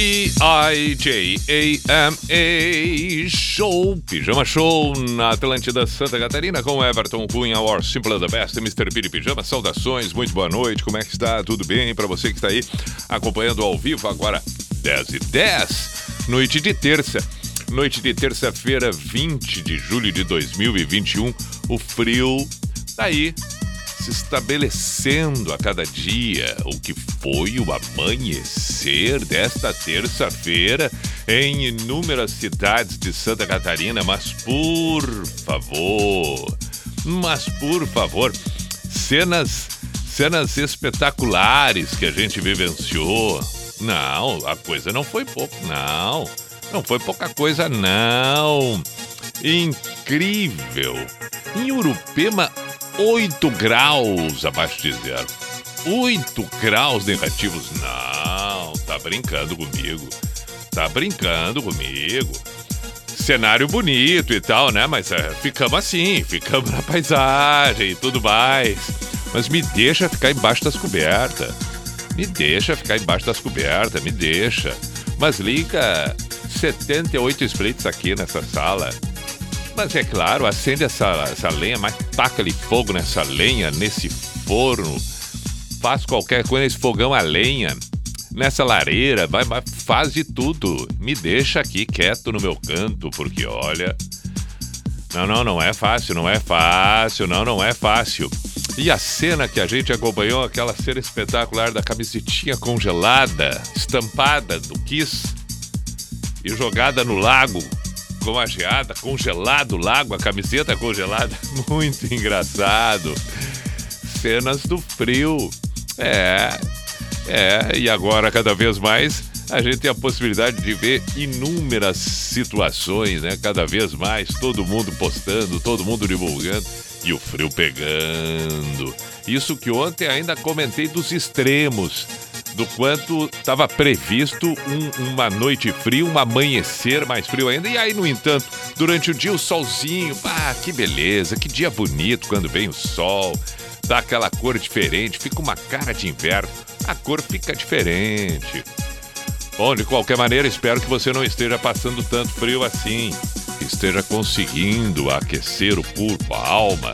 P-I-J-A-M-A Show, Pijama Show na Atlântida Santa Catarina com Everton Cunha, Our Simple the Best, Mr. Piri Pijama. Saudações, muito boa noite, como é que está? Tudo bem? Para você que está aí acompanhando ao vivo agora, 10 e 10, noite de terça. Noite de terça-feira, 20 de julho de 2021. O frio tá aí, se estabelecendo a cada dia, o que foi o amanhecer desta terça-feira em inúmeras cidades de Santa Catarina. Mas por favor, mas por favor, cenas, cenas espetaculares que a gente vivenciou. Não, a coisa não foi pouco, não. Não foi pouca coisa, não. Incrível. Em Urupema, 8 graus abaixo de zero. 8 graus negativos. Não, tá brincando comigo. Tá brincando comigo. Cenário bonito e tal, né? Mas é, ficamos assim, ficamos na paisagem e tudo mais. Mas me deixa ficar embaixo das cobertas. Me deixa ficar embaixo das cobertas, me deixa. Mas liga 78 splits aqui nessa sala. Mas é claro, acende essa, essa lenha, mas taca ali fogo nessa lenha, nesse forno. Faz qualquer coisa nesse fogão a lenha, nessa lareira, vai, vai, faz de tudo. Me deixa aqui quieto no meu canto, porque olha. Não, não, não é fácil, não é fácil, não, não é fácil. E a cena que a gente acompanhou, aquela cena espetacular da camisetinha congelada, estampada do Kiss e jogada no lago com a geada, congelado o lago, a camiseta congelada. Muito engraçado. Cenas do frio. É, é, e agora cada vez mais a gente tem a possibilidade de ver inúmeras situações, né? Cada vez mais, todo mundo postando, todo mundo divulgando e o frio pegando. Isso que ontem ainda comentei dos extremos do quanto estava previsto um, uma noite fria, um amanhecer mais frio ainda. E aí, no entanto, durante o dia o solzinho, ah, que beleza, que dia bonito quando vem o sol, dá aquela cor diferente, fica uma cara de inverno, a cor fica diferente. Bom, de qualquer maneira, espero que você não esteja passando tanto frio assim, esteja conseguindo aquecer o corpo, a alma.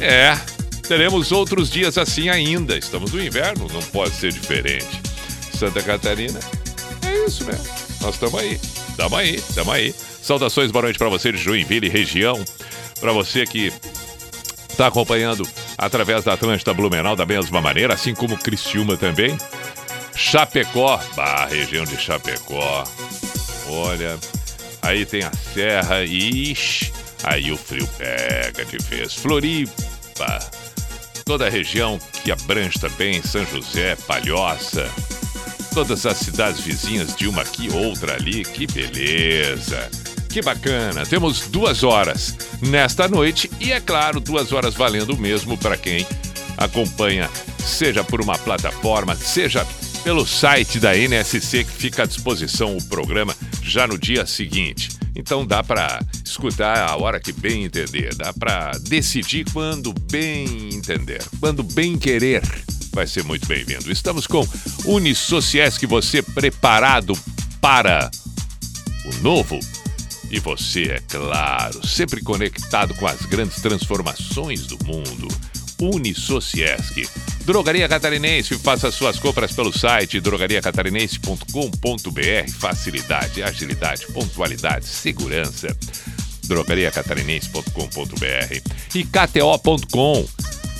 É, teremos outros dias assim ainda. Estamos no inverno, não pode ser diferente. Santa Catarina, é isso mesmo. Nós estamos aí, estamos aí, estamos aí. Saudações, boa noite para você de Joinville, região. Para você que está acompanhando através da Atlântida Blumenau da mesma maneira, assim como Criciúma também. Chapecó, bah, região de Chapecó. Olha, aí tem a serra, ixi, aí o frio pega de vez. Floripa, toda a região que abrange também São José, Palhoça, todas as cidades vizinhas de uma aqui, outra ali, que beleza! Que bacana! Temos duas horas nesta noite e, é claro, duas horas valendo mesmo para quem acompanha, seja por uma plataforma, seja pelo site da NSC que fica à disposição o programa já no dia seguinte. Então dá para escutar a hora que bem entender, dá para decidir quando bem entender, quando bem querer. Vai ser muito bem-vindo. Estamos com Unisociesc, você preparado para o novo? E você, é claro, sempre conectado com as grandes transformações do mundo. Unisociesc. Drogaria Catarinense, faça suas compras pelo site drogariacatarinense.com.br. Facilidade, agilidade, pontualidade, segurança. drogariacatarinense.com.br e kto.com.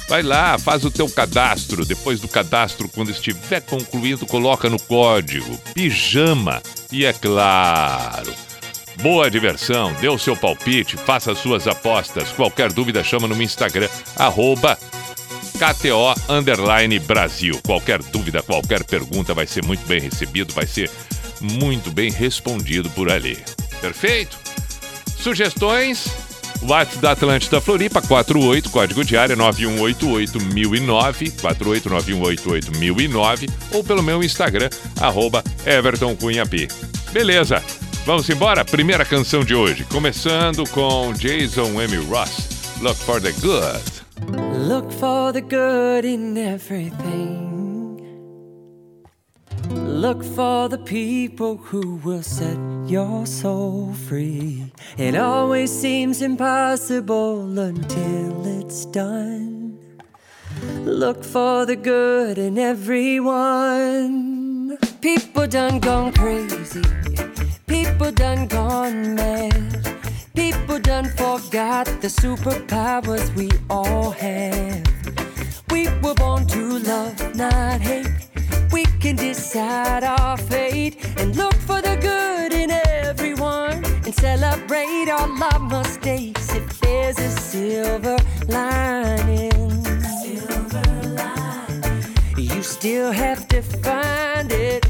Vai lá, faz o teu cadastro. Depois do cadastro, quando estiver concluído, coloca no código pijama. E é claro, Boa diversão, dê o seu palpite, faça suas apostas. Qualquer dúvida, chama no Instagram, arroba KTO Underline Brasil. Qualquer dúvida, qualquer pergunta vai ser muito bem recebido, vai ser muito bem respondido por ali. Perfeito? Sugestões? WhatsApp da Atlântida Floripa, 48, código de área 9188009, 489188009, ou pelo meu Instagram, arroba Everton. Beleza, vamos embora? Primeira canção de hoje, começando com Jason M. Ross, Look for the Good. Look for the good in everything. Look for the people who will set your soul free. It always seems impossible until it's done. Look for the good in everyone. People done gone crazy. People done gone mad. People done forgot the superpowers we all have. We were born to love, not hate. We can decide our fate and look for the good in everyone and celebrate all our mistakes if there's a silver lining. Silver lining. You still have to find it,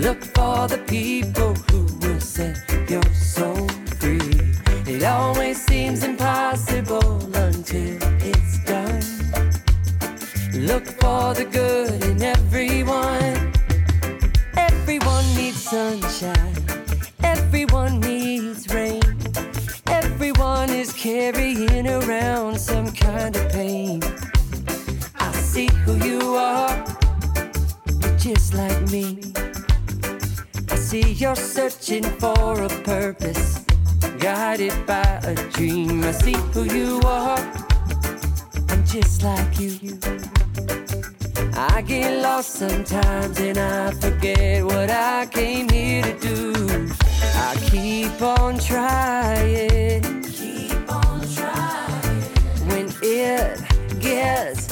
Look for the people who will set your soul free. It always seems impossible until it's done. Look for the good in everyone. Everyone needs sunshine. Everyone needs rain. Everyone is carrying around some kind of pain. I see who you are. You're just like me. See you're searching for a purpose, guided by a dream. I see who you are. I'm just like you. I get lost sometimes and I forget what I came here to do. I keep on trying. Keep on trying. When it gets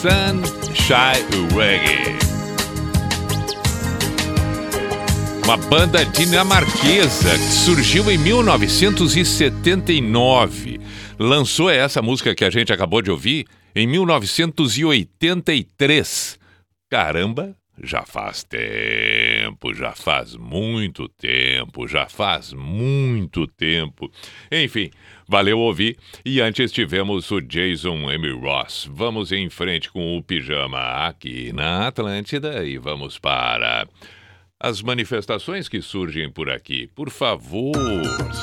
Sunshine Reggae. Uma banda dinamarquesa que surgiu em 1979. Lançou essa música que a gente acabou de ouvir em 1983. Caramba, já faz tempo, já faz muito tempo, já faz muito tempo. Enfim, valeu ouvir. E antes tivemos o Jason M. Ross. Vamos em frente com o pijama aqui na Atlântida e vamos para as manifestações que surgem por aqui. Por favor,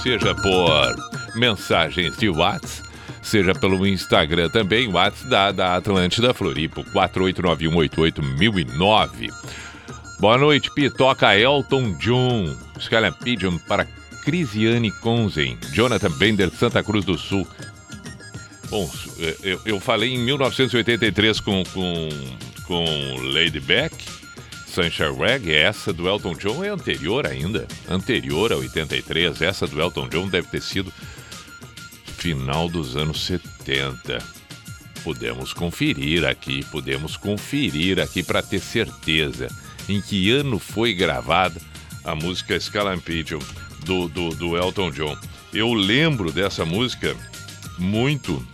seja por mensagens de WhatsApp. Seja pelo Instagram também, WhatsApp da, da Atlântida Floripo, 489881009. Boa noite, Pitoca Elton John. Skyline Pigeon para Crisiane Conzen. Jonathan Bender, Santa Cruz do Sul. Bom, eu, eu falei em 1983 com, com, com Lady Beck, Sunshine Reggae. Essa do Elton John é anterior ainda. Anterior a 83. Essa do Elton John deve ter sido final dos anos 70. Podemos conferir aqui, podemos conferir aqui para ter certeza em que ano foi gravada a música Scalan Pigeon do, do, do Elton John. Eu lembro dessa música muito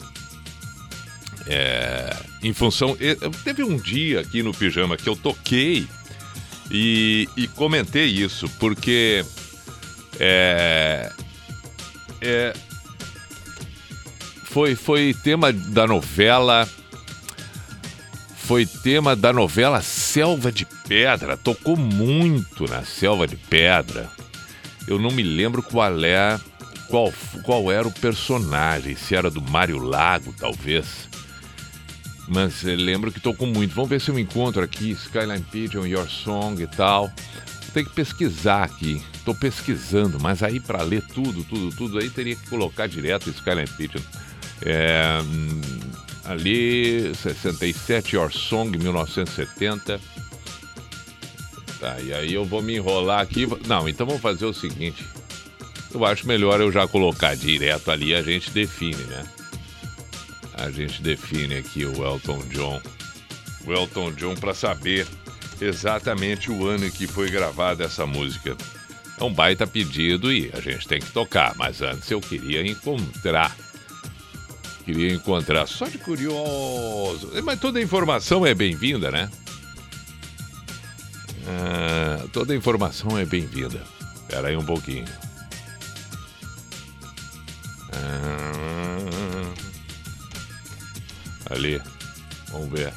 é, em função. Teve um dia aqui no Pijama que eu toquei e, e comentei isso, porque é, é, foi, foi tema da novela. Foi tema da novela Selva de Pedra. Tocou muito na Selva de Pedra. Eu não me lembro qual é qual, qual era o personagem, se era do Mário Lago, talvez. Mas eh, lembro que tocou muito. Vamos ver se eu encontro aqui Skyline Pigeon, Your Song e tal. Tem que pesquisar aqui. Estou pesquisando, mas aí para ler tudo, tudo, tudo, aí teria que colocar direto Skyline Pigeon. É, hum, ali, 67, Your Song, 1970. Tá, e aí eu vou me enrolar aqui. Não, então vamos fazer o seguinte. Eu acho melhor eu já colocar direto ali a gente define, né? A gente define aqui o Elton John. O Elton John para saber exatamente o ano em que foi gravada essa música. É um baita pedido e a gente tem que tocar, mas antes eu queria encontrar. Queria encontrar, só de curioso. Mas toda informação é bem-vinda, né? Ah, toda informação é bem-vinda. Espera aí um pouquinho. Ah, ali. Vamos ver.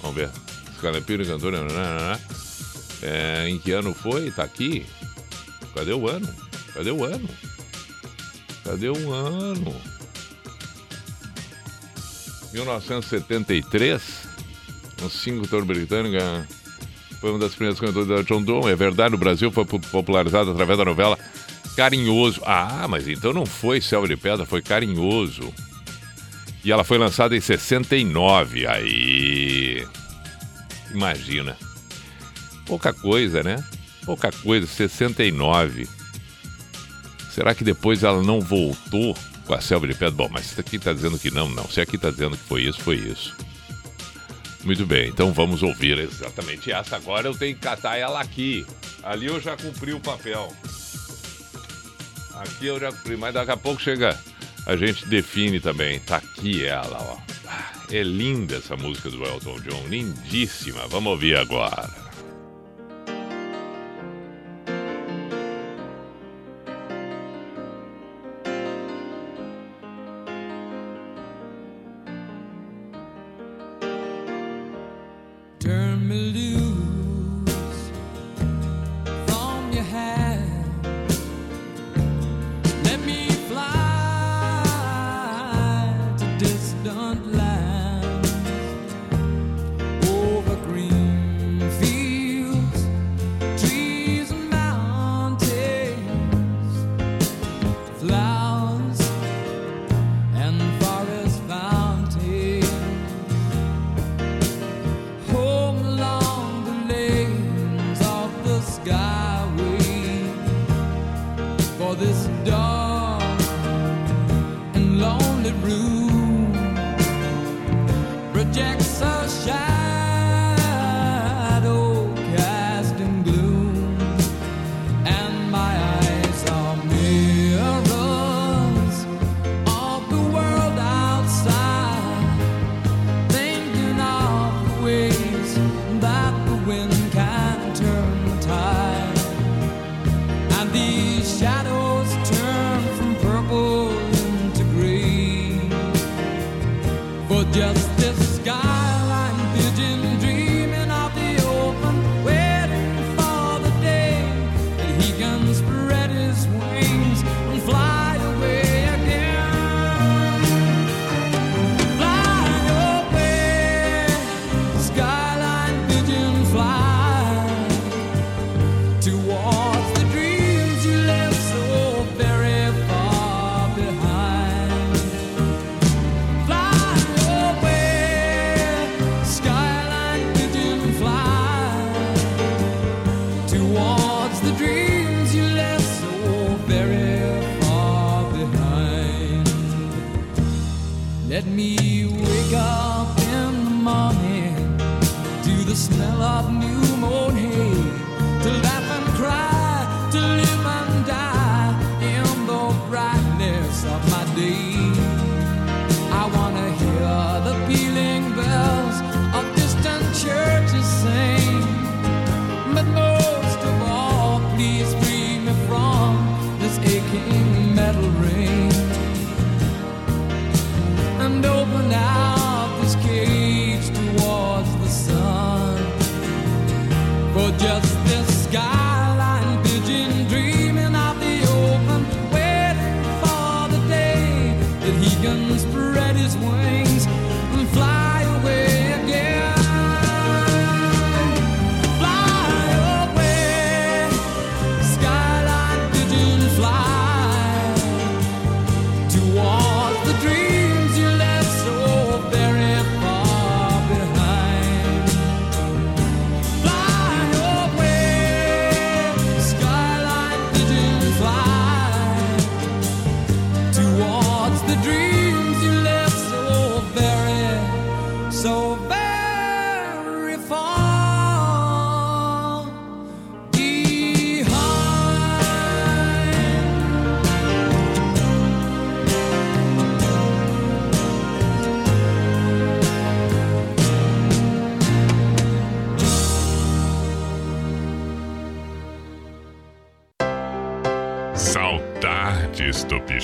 Vamos ver. Escalepiro cantor. Né, né, né, é, em que ano foi? Tá aqui. Cadê o ano? Cadê o ano? Cadê o ano? 1973. Um single britânico. Foi uma das primeiras cantoras da John Donne. É verdade, no Brasil foi popularizado através da novela Carinhoso. Ah, mas então não foi Selva de Pedra, foi Carinhoso. E ela foi lançada em 69. Aí. Imagina. Pouca coisa, né? Pouca coisa, 69. Será que depois ela não voltou com a selva de pedra? Bom, mas aqui está dizendo que não, não. Se aqui está dizendo que foi isso, foi isso. Muito bem, então vamos ouvir exatamente essa. Agora eu tenho que catar ela aqui. Ali eu já cumpri o papel. Aqui eu já cumpri, mas daqui a pouco chega. A gente define também. Tá aqui ela, ó. Ah, é linda essa música do Elton John, lindíssima. Vamos ouvir agora.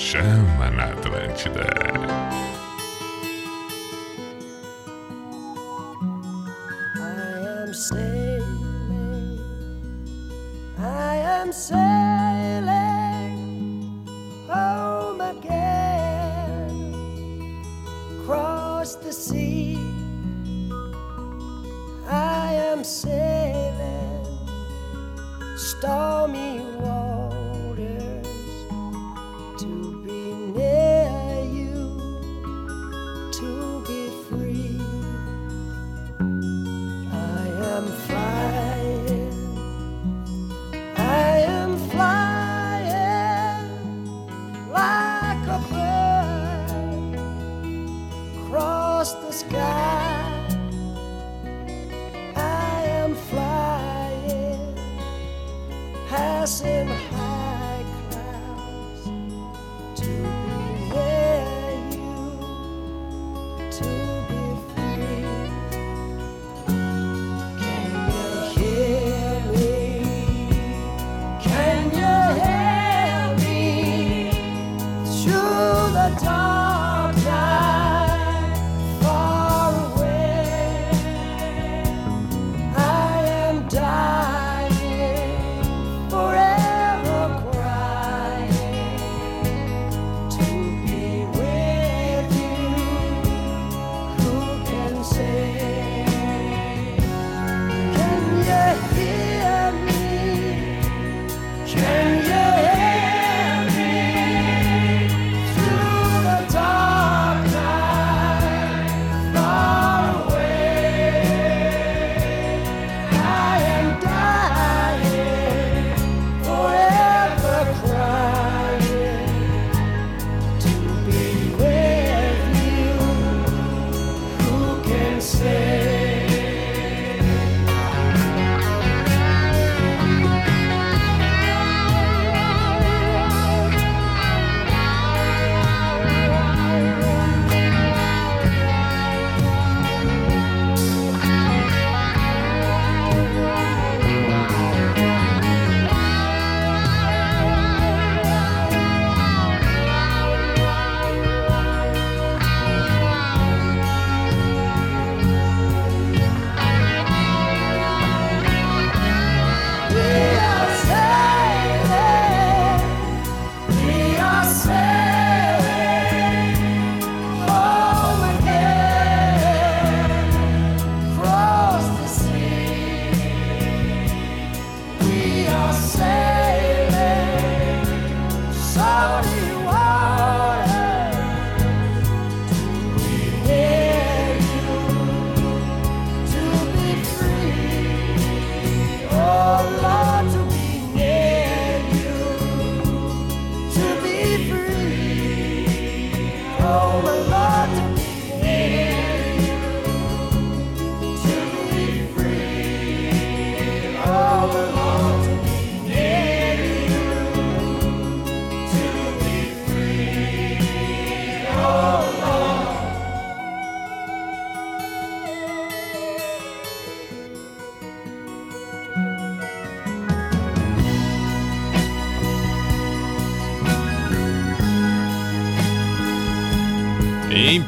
Pijama na Atlântida.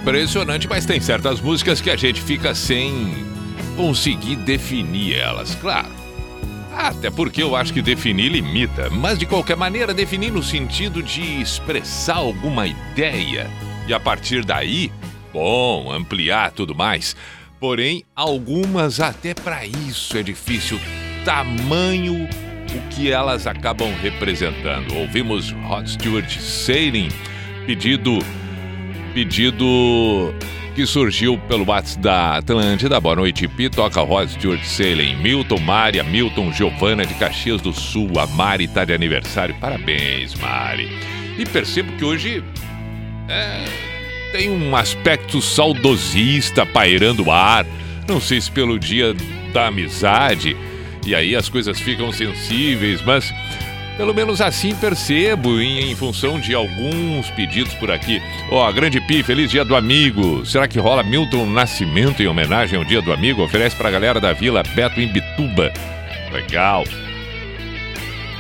Impressionante, mas tem certas músicas que a gente fica sem conseguir definir elas, claro. Até porque eu acho que definir limita, mas de qualquer maneira, definir no sentido de expressar alguma ideia e a partir daí, bom, ampliar tudo mais. Porém, algumas até para isso é difícil, tamanho o que elas acabam representando. Ouvimos Rod Stewart Sailing, pedido pedido que surgiu pelo WhatsApp da Atlântida. Boa noite, Pi. Toca Rod Stewart Sailing. Milton, Mária, Milton, Giovana de Caxias do Sul. A Mari tá de aniversário. Parabéns, Mari. E percebo que hoje é, tem um aspecto saudosista pairando o ar. Não sei se pelo dia da amizade. E aí as coisas ficam sensíveis, mas pelo menos assim percebo em, em função de alguns pedidos por aqui. Ó, Grande Pi, feliz dia do amigo. Será que rola Milton Nascimento em homenagem ao dia do amigo? Oferece pra galera da Vila Beto em Bituba. Legal.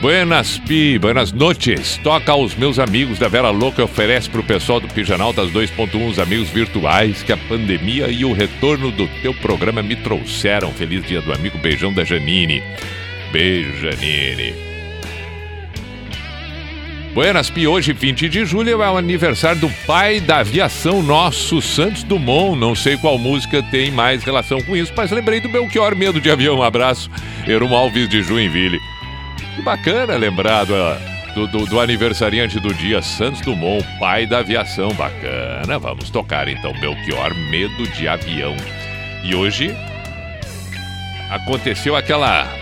Buenas Pi, buenas noches. Toca aos meus amigos da Vera Louca e oferece pro pessoal do Pijanaltas 2.1 os amigos virtuais que a pandemia e o retorno do teu programa me trouxeram. Feliz dia do amigo, beijão da Janine. Beijo, Janine. Buenas Pi, hoje 20 de julho é o aniversário do pai da aviação nosso, Santos Dumont. Não sei qual música tem mais relação com isso, mas lembrei do Belchior Medo de Avião. Um abraço, Erum Alves de Joinville. Que bacana lembrado do, do, do, aniversariante do dia, Santos Dumont, pai da aviação. Bacana. Vamos tocar então Belchior, Medo de Avião. E hoje aconteceu aquela.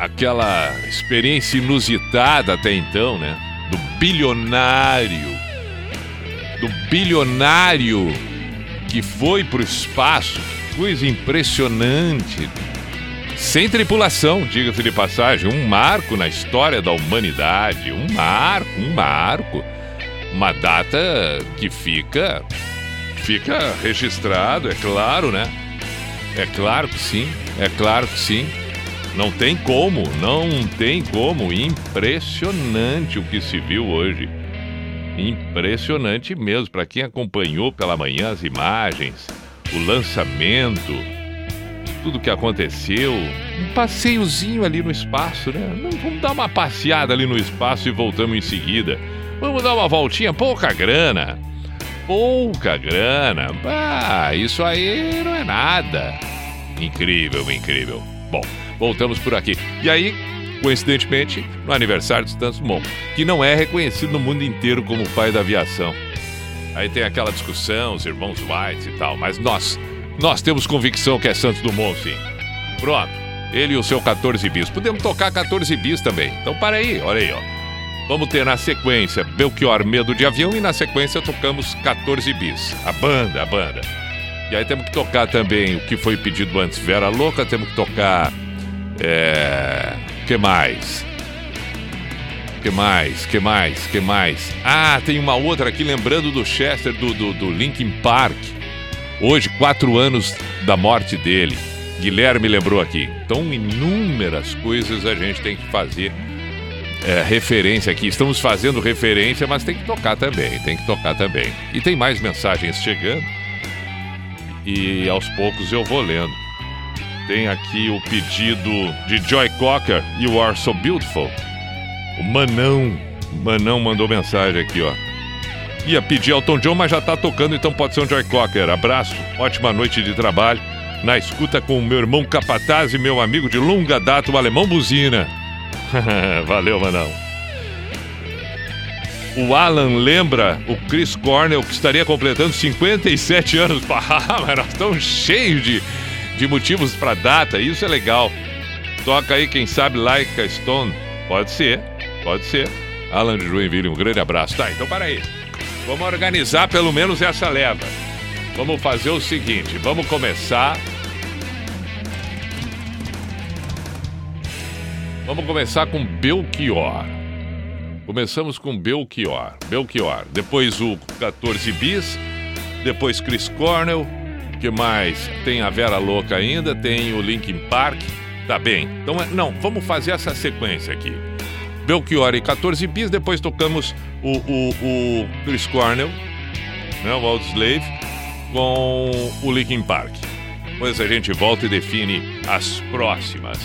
Aquela experiência inusitada até então, né? Do bilionário. Do bilionário que foi para o espaço. Coisa impressionante sem tripulação, diga-se de passagem, um marco na história da humanidade, um marco, um marco, uma data que fica fica registrado, é claro, né? É claro que sim, é claro que sim. Não tem como, não tem como. Impressionante o que se viu hoje. Impressionante mesmo. Para quem acompanhou pela manhã as imagens, o lançamento, tudo que aconteceu. Um passeiozinho ali no espaço, né? Vamos dar uma passeada ali no espaço e voltamos em seguida. Vamos dar uma voltinha, pouca grana. Pouca grana. Ah, isso aí não é nada. Incrível, incrível. Bom, voltamos por aqui. E aí, coincidentemente, no aniversário de Santos Dumont, que não é reconhecido no mundo inteiro como pai da aviação. Aí tem aquela discussão, os irmãos White e tal, mas nós nós temos convicção que é Santos Dumont, sim. Pronto. Ele e o seu 14 bis. Podemos tocar 14 bis também. Então para aí, olha aí, ó. Vamos ter na sequência Belchior Medo de Avião e na sequência tocamos 14 bis. A banda, a banda. E aí temos que tocar também o que foi pedido antes, Vera Louca, temos que tocar. É. que mais? Que mais? Que mais? Que mais? Ah, tem uma outra aqui lembrando do Chester do, do, do Linkin Park. Hoje, quatro anos da morte dele. Guilherme lembrou aqui. Então, inúmeras coisas a gente tem que fazer é, referência aqui. Estamos fazendo referência, mas tem que tocar também. Tem que tocar também. E tem mais mensagens chegando. E aos poucos eu vou lendo. Tem aqui o pedido de Joy Cocker, You Are So Beautiful. O Manão. Manão mandou mensagem aqui, ó. Ia pedir Elton John, mas já tá tocando, então pode ser um Joy Cocker. Abraço, ótima noite de trabalho. Na escuta com o meu irmão Capataz e meu amigo de longa data, o Alemão Buzina. Valeu, Manão. O Alan lembra o Chris Cornell que estaria completando 57 anos. mas nós estamos cheios de, de motivos para data, isso é legal. Toca aí, quem sabe, Like a Stone. Pode ser, pode ser. Alan de Joinville, um grande abraço. Tá, então para aí. Vamos organizar pelo menos essa leva. Vamos fazer o seguinte: vamos começar. Vamos começar com Belchior. Começamos com Belchior. Belchior. Depois o 14 bis. Depois Chris Cornell. Que mais? Tem a Vera Louca ainda. Tem o Linkin Park. Tá bem. Então, não, vamos fazer essa sequência aqui. Belchior e 14 bis. Depois tocamos o, o, o Chris Cornell, né, o Old Slave, com o Linkin Park. Depois a gente volta e define as próximas.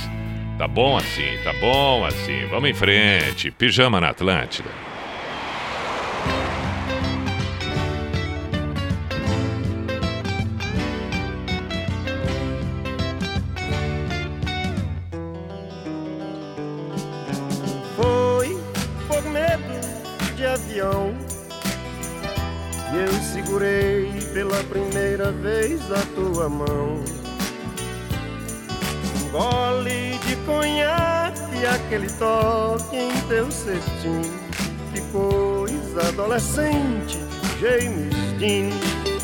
Tá bom assim, tá bom assim. Vamos em frente. Pijama na Atlântida. Primeira vez a tua mão. Um gole de conhaque, aquele toque em teu cetim. Que coisa adolescente, James Dean.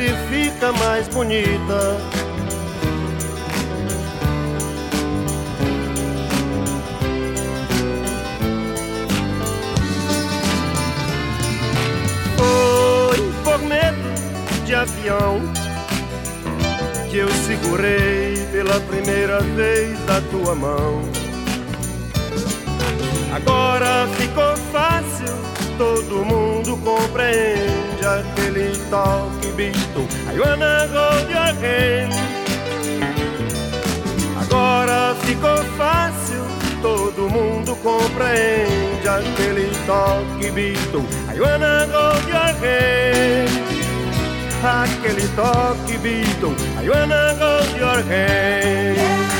Sexy fica mais bonita. Foi por medo de avião que eu segurei pela primeira vez a tua mão. Agora ficou fácil, todo mundo compreende aquele toque visto. I wanna your hand. Agora ficou fácil, todo mundo compreende aquele toque visto. I wanna your hand aquele toque Beatle. I wanna hold your hand.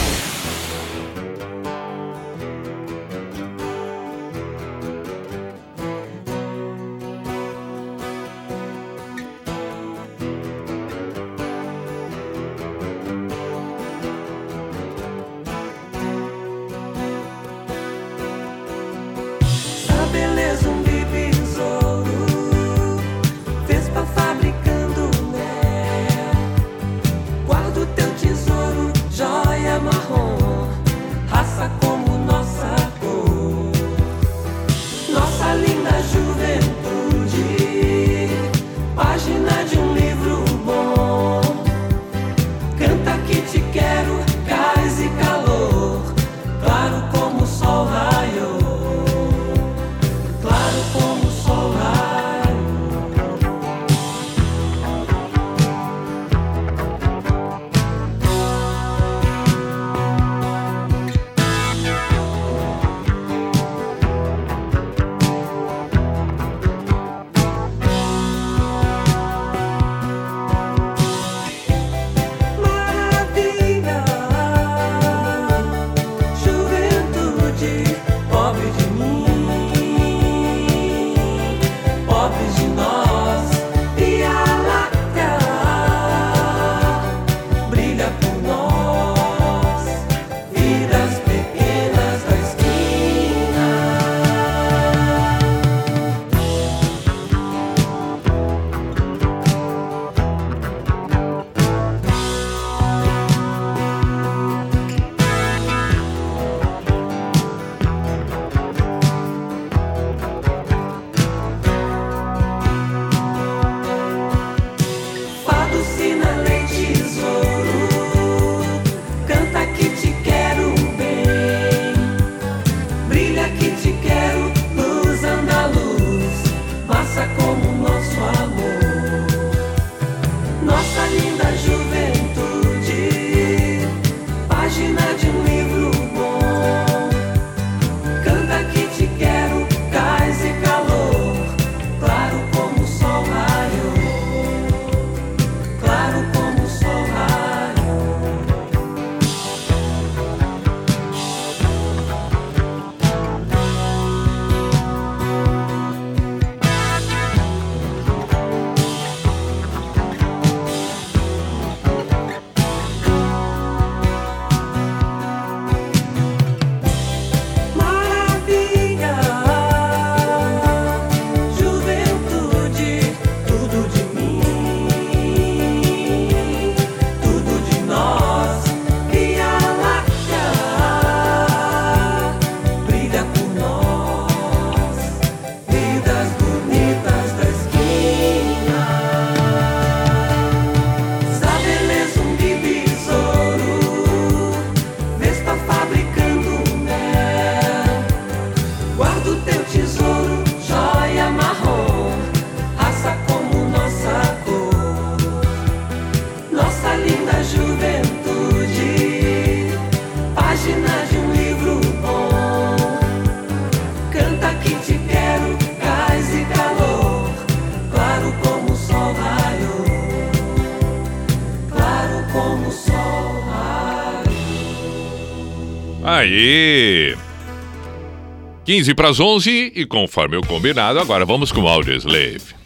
Aí. 15 para as 11 e conforme o combinado, agora vamos com o Audio Slave.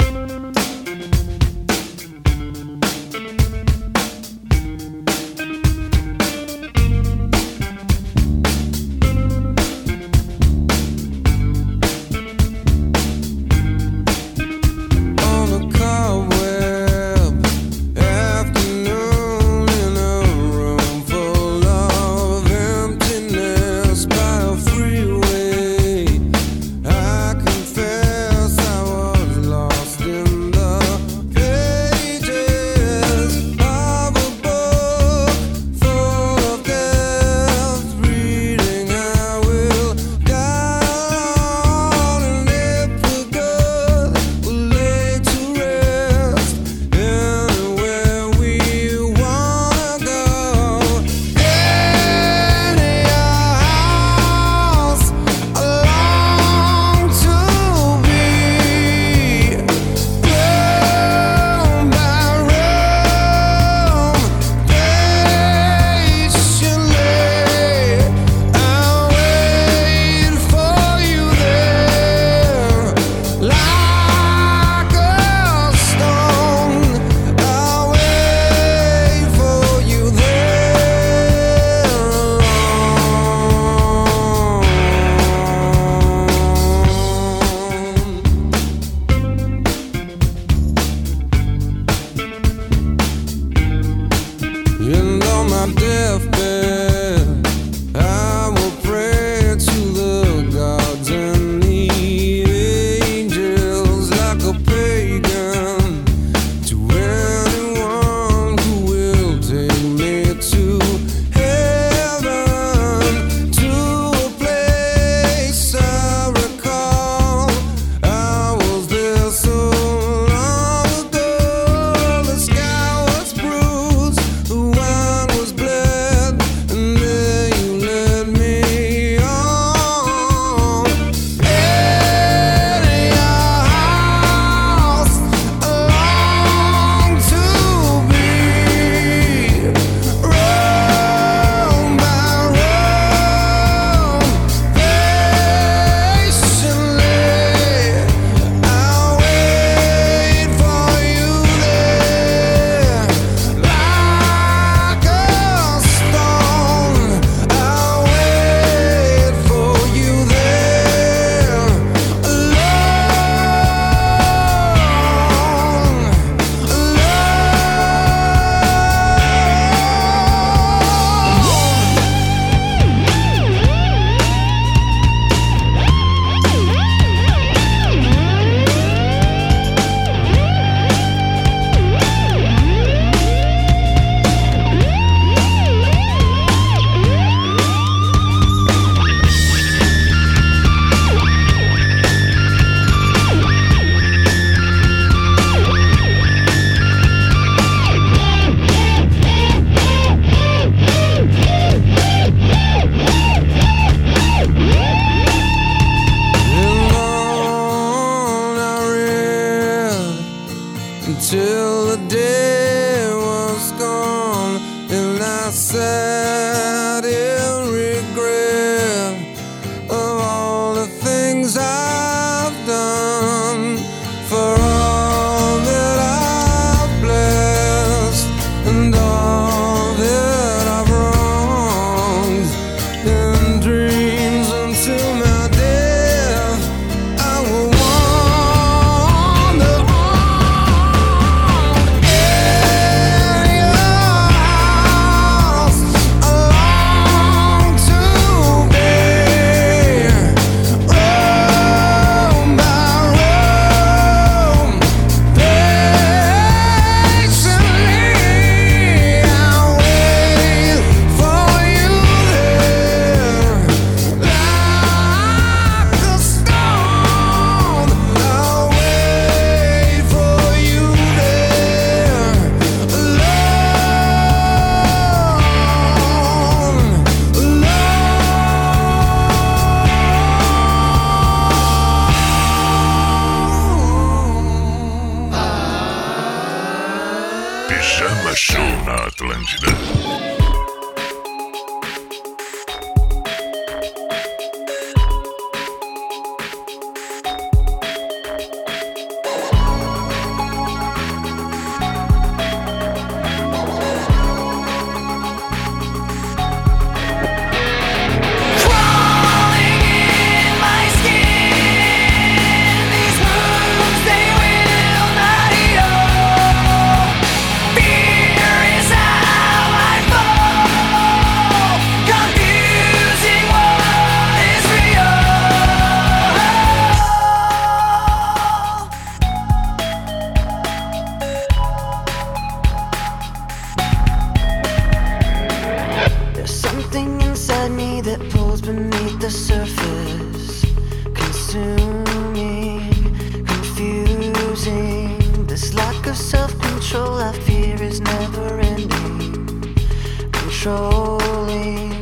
Controlling.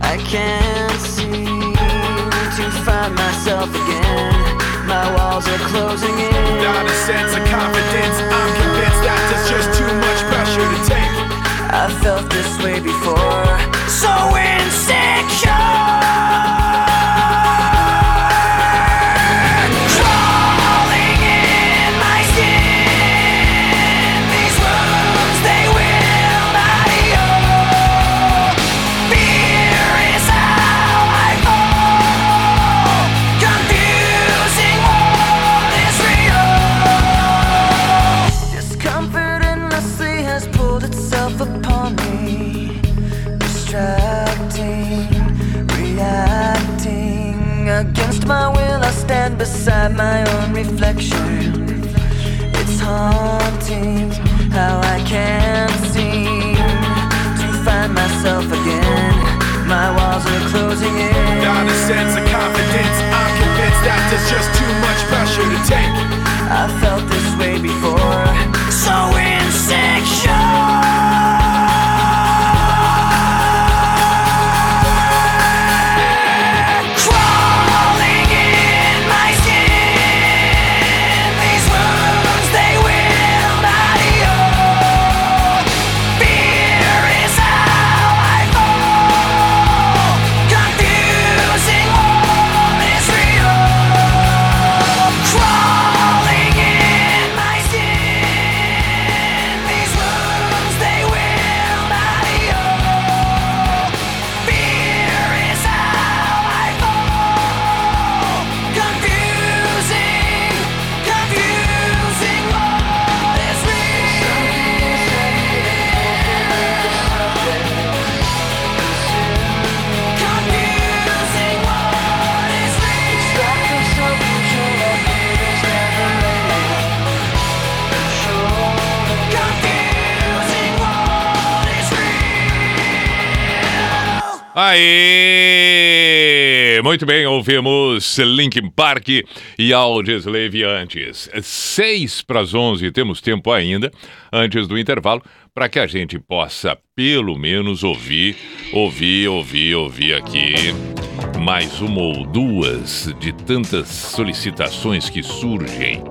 I can't seem to find myself again. My walls are closing in. Without a sense of confidence, I'm convinced that there's just too much pressure to take. I felt this way before. So insecure. Stand beside my own reflection. It's haunting how I can't seem to find myself again. My walls are closing in. Without a sense of confidence, I'm convinced that there's just too much pressure to take. I felt ouvimos Linkin Park e Audioslave antes. Seis para as onze, temos tempo ainda, antes do intervalo, para que a gente possa, pelo menos, ouvir, ouvir, ouvir, ouvir aqui mais uma ou duas de tantas solicitações que surgem.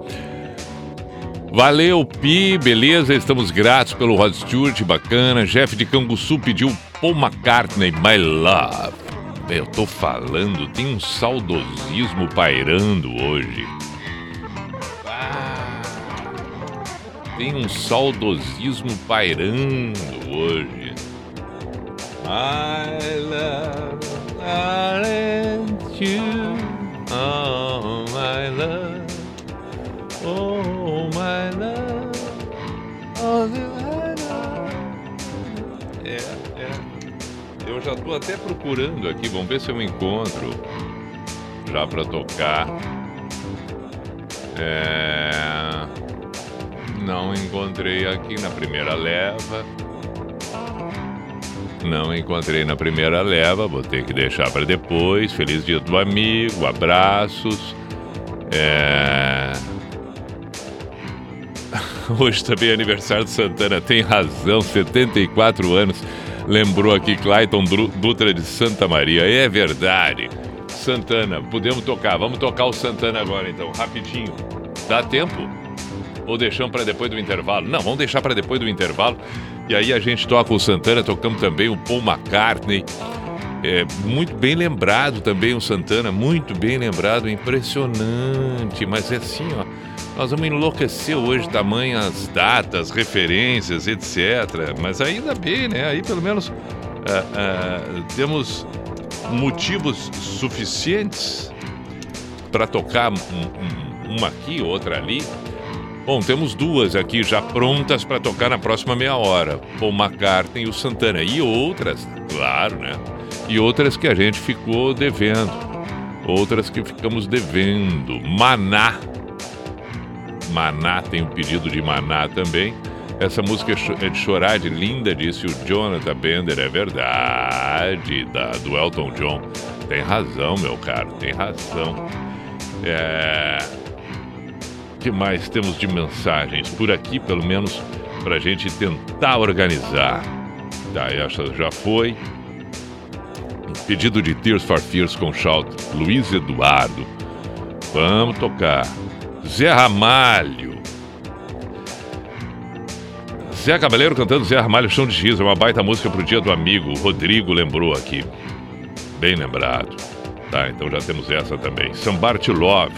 Valeu, Pi, beleza? Estamos gratos pelo Rod Stewart, bacana. Jeff de Canguçu pediu Paul McCartney, My Love. Eu tô falando, tem um saudosismo pairando hoje. Ah, tem um saudosismo pairando hoje. My love, aren't you? Oh, my love. Oh, my love. Oh, my love. É, é. Eu já tô até procurando aqui, vamos ver se eu encontro. Já pra tocar. É. Não encontrei aqui na primeira leva. Não encontrei na primeira leva, vou ter que deixar para depois. Feliz dia do amigo, abraços. É. Hoje também é aniversário do Santana, tem razão, 74 anos. Lembrou aqui Clayton Dutra de Santa Maria. É verdade. Santana, podemos tocar. Vamos tocar o Santana agora então, rapidinho. Dá tempo? Ou deixamos para depois do intervalo? Não, vamos deixar para depois do intervalo. E aí a gente toca o Santana, tocamos também o Paul McCartney. É, muito bem lembrado também o Santana, muito bem lembrado, impressionante. Mas é assim, ó. Nós vamos enlouquecer hoje, tamanho as datas, referências, etc. Mas ainda bem, né? Aí pelo menos ah, ah, temos motivos suficientes para tocar um- um- uma aqui, outra ali. Bom, temos duas aqui já prontas para tocar na próxima meia hora. Paul McCartney e o Santana. E outras, claro, né? E outras que a gente ficou devendo. Outras que ficamos devendo. Maná. Maná tem um pedido de Maná também. Essa música é é de chorar de linda, disse o Jonathan Bender. É verdade, da, do Elton John. Tem razão, meu caro, tem razão. É. Que mais temos de mensagens? Por aqui, pelo menos, para a gente tentar organizar. Tá, essa já foi. Pedido de Tears for Fears com shout Luiz Eduardo. Vamos tocar. Zé Ramalho. Zé Cabaleiro cantando Zé Ramalho Chão de Giz. É uma baita música pro dia do amigo. O Rodrigo lembrou aqui. Bem lembrado. Tá, então já temos essa também. Sambart Love.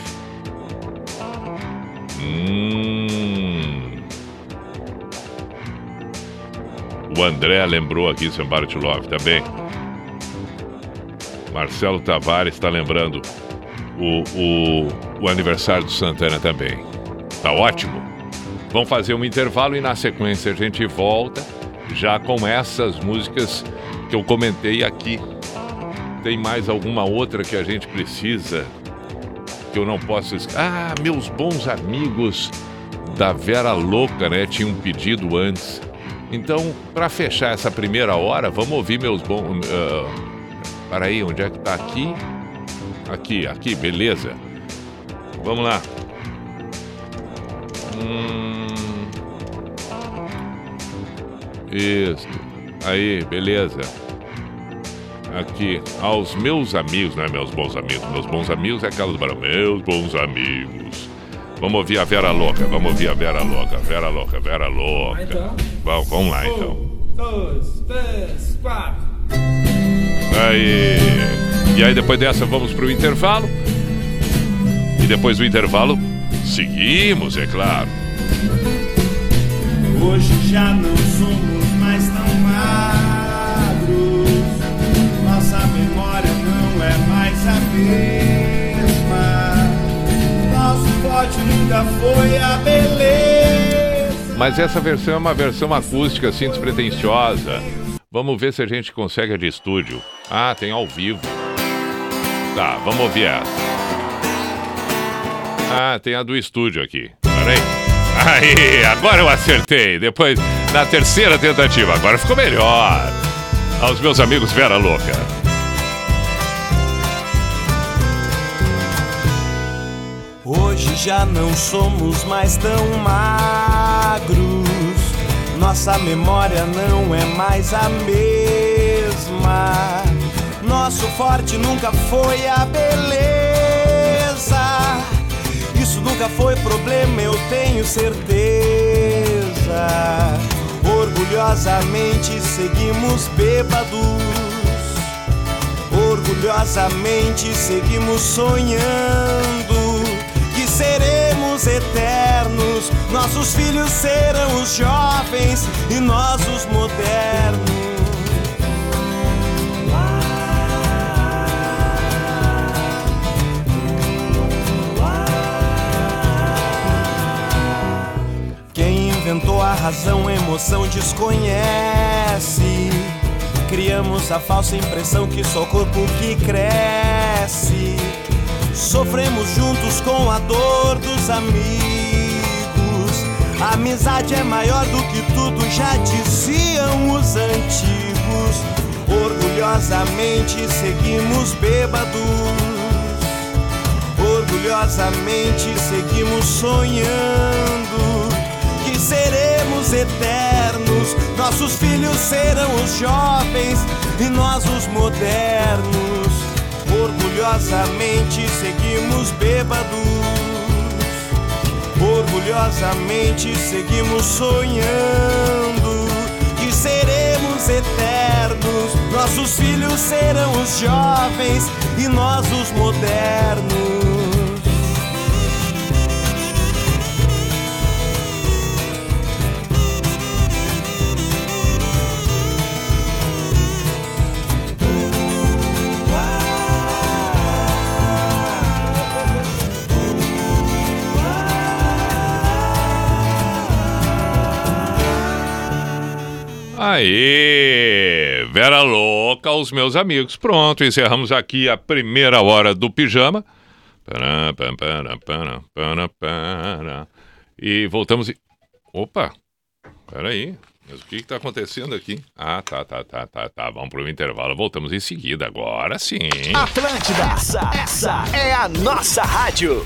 Hum. O André lembrou aqui Sambart Love também. Marcelo Tavares está lembrando o, o, o aniversário do Santana também. Tá ótimo. Vamos fazer um intervalo e na sequência a gente volta já com essas músicas que eu comentei aqui. Tem mais alguma outra que a gente precisa que eu não posso? Ah, meus bons amigos da Vera Louca, né? Tinha um pedido antes. Então, para fechar essa primeira hora, vamos ouvir meus bons. Uh, Peraí, onde é que tá aqui? Aqui, aqui, beleza. Vamos lá. Hum... Isso. Aí, beleza. Aqui, aos meus amigos, não é meus bons amigos. Meus bons amigos é aquelas barulhos. Meus bons amigos. Vamos ouvir a Vera Louca, vamos ouvir a Vera Louca, Vera Louca, Vera Louca. Então. Vamos, vamos lá então. Um, dois, três, quatro. Aí. E aí depois dessa vamos pro intervalo. E depois do intervalo, seguimos, é claro. Hoje já não somos mais tão magros. Nossa memória não é mais a mesma. Nosso forte nunca foi a beleza. Mas essa versão é uma versão acústica, assim, despretensiosa. Vamos ver se a gente consegue a de estúdio. Ah, tem ao vivo. Tá, vamos ouvir essa. Ah, tem a do estúdio aqui. Peraí. Aí, agora eu acertei. Depois, na terceira tentativa, agora ficou melhor. Aos meus amigos Vera Louca. Hoje já não somos mais tão magros nossa memória não é mais a mesma. Nosso forte nunca foi a beleza. Isso nunca foi problema, eu tenho certeza. Orgulhosamente seguimos bêbados. Orgulhosamente seguimos sonhando seremos eternos. Nossos filhos serão os jovens e nós os modernos. Inventou a razão, emoção desconhece. Criamos a falsa impressão que só o corpo que cresce. Sofremos juntos com a dor dos amigos. A amizade é maior do que tudo, já diziam os antigos. Orgulhosamente seguimos bêbados. Orgulhosamente seguimos sonhando seremos eternos. Nossos filhos serão os jovens e nós os modernos. Orgulhosamente seguimos bêbados. Orgulhosamente seguimos sonhando que seremos eternos. Nossos filhos serão os jovens e nós os modernos. Aê! Vera Louca aos meus amigos. Pronto, encerramos aqui a primeira hora do pijama. E voltamos. E... Opa! Peraí. Mas o que está acontecendo aqui? Ah, tá, tá, tá, tá, tá. Vamos para o intervalo. Voltamos em seguida. Agora sim. Atlântida, essa, essa é a nossa rádio.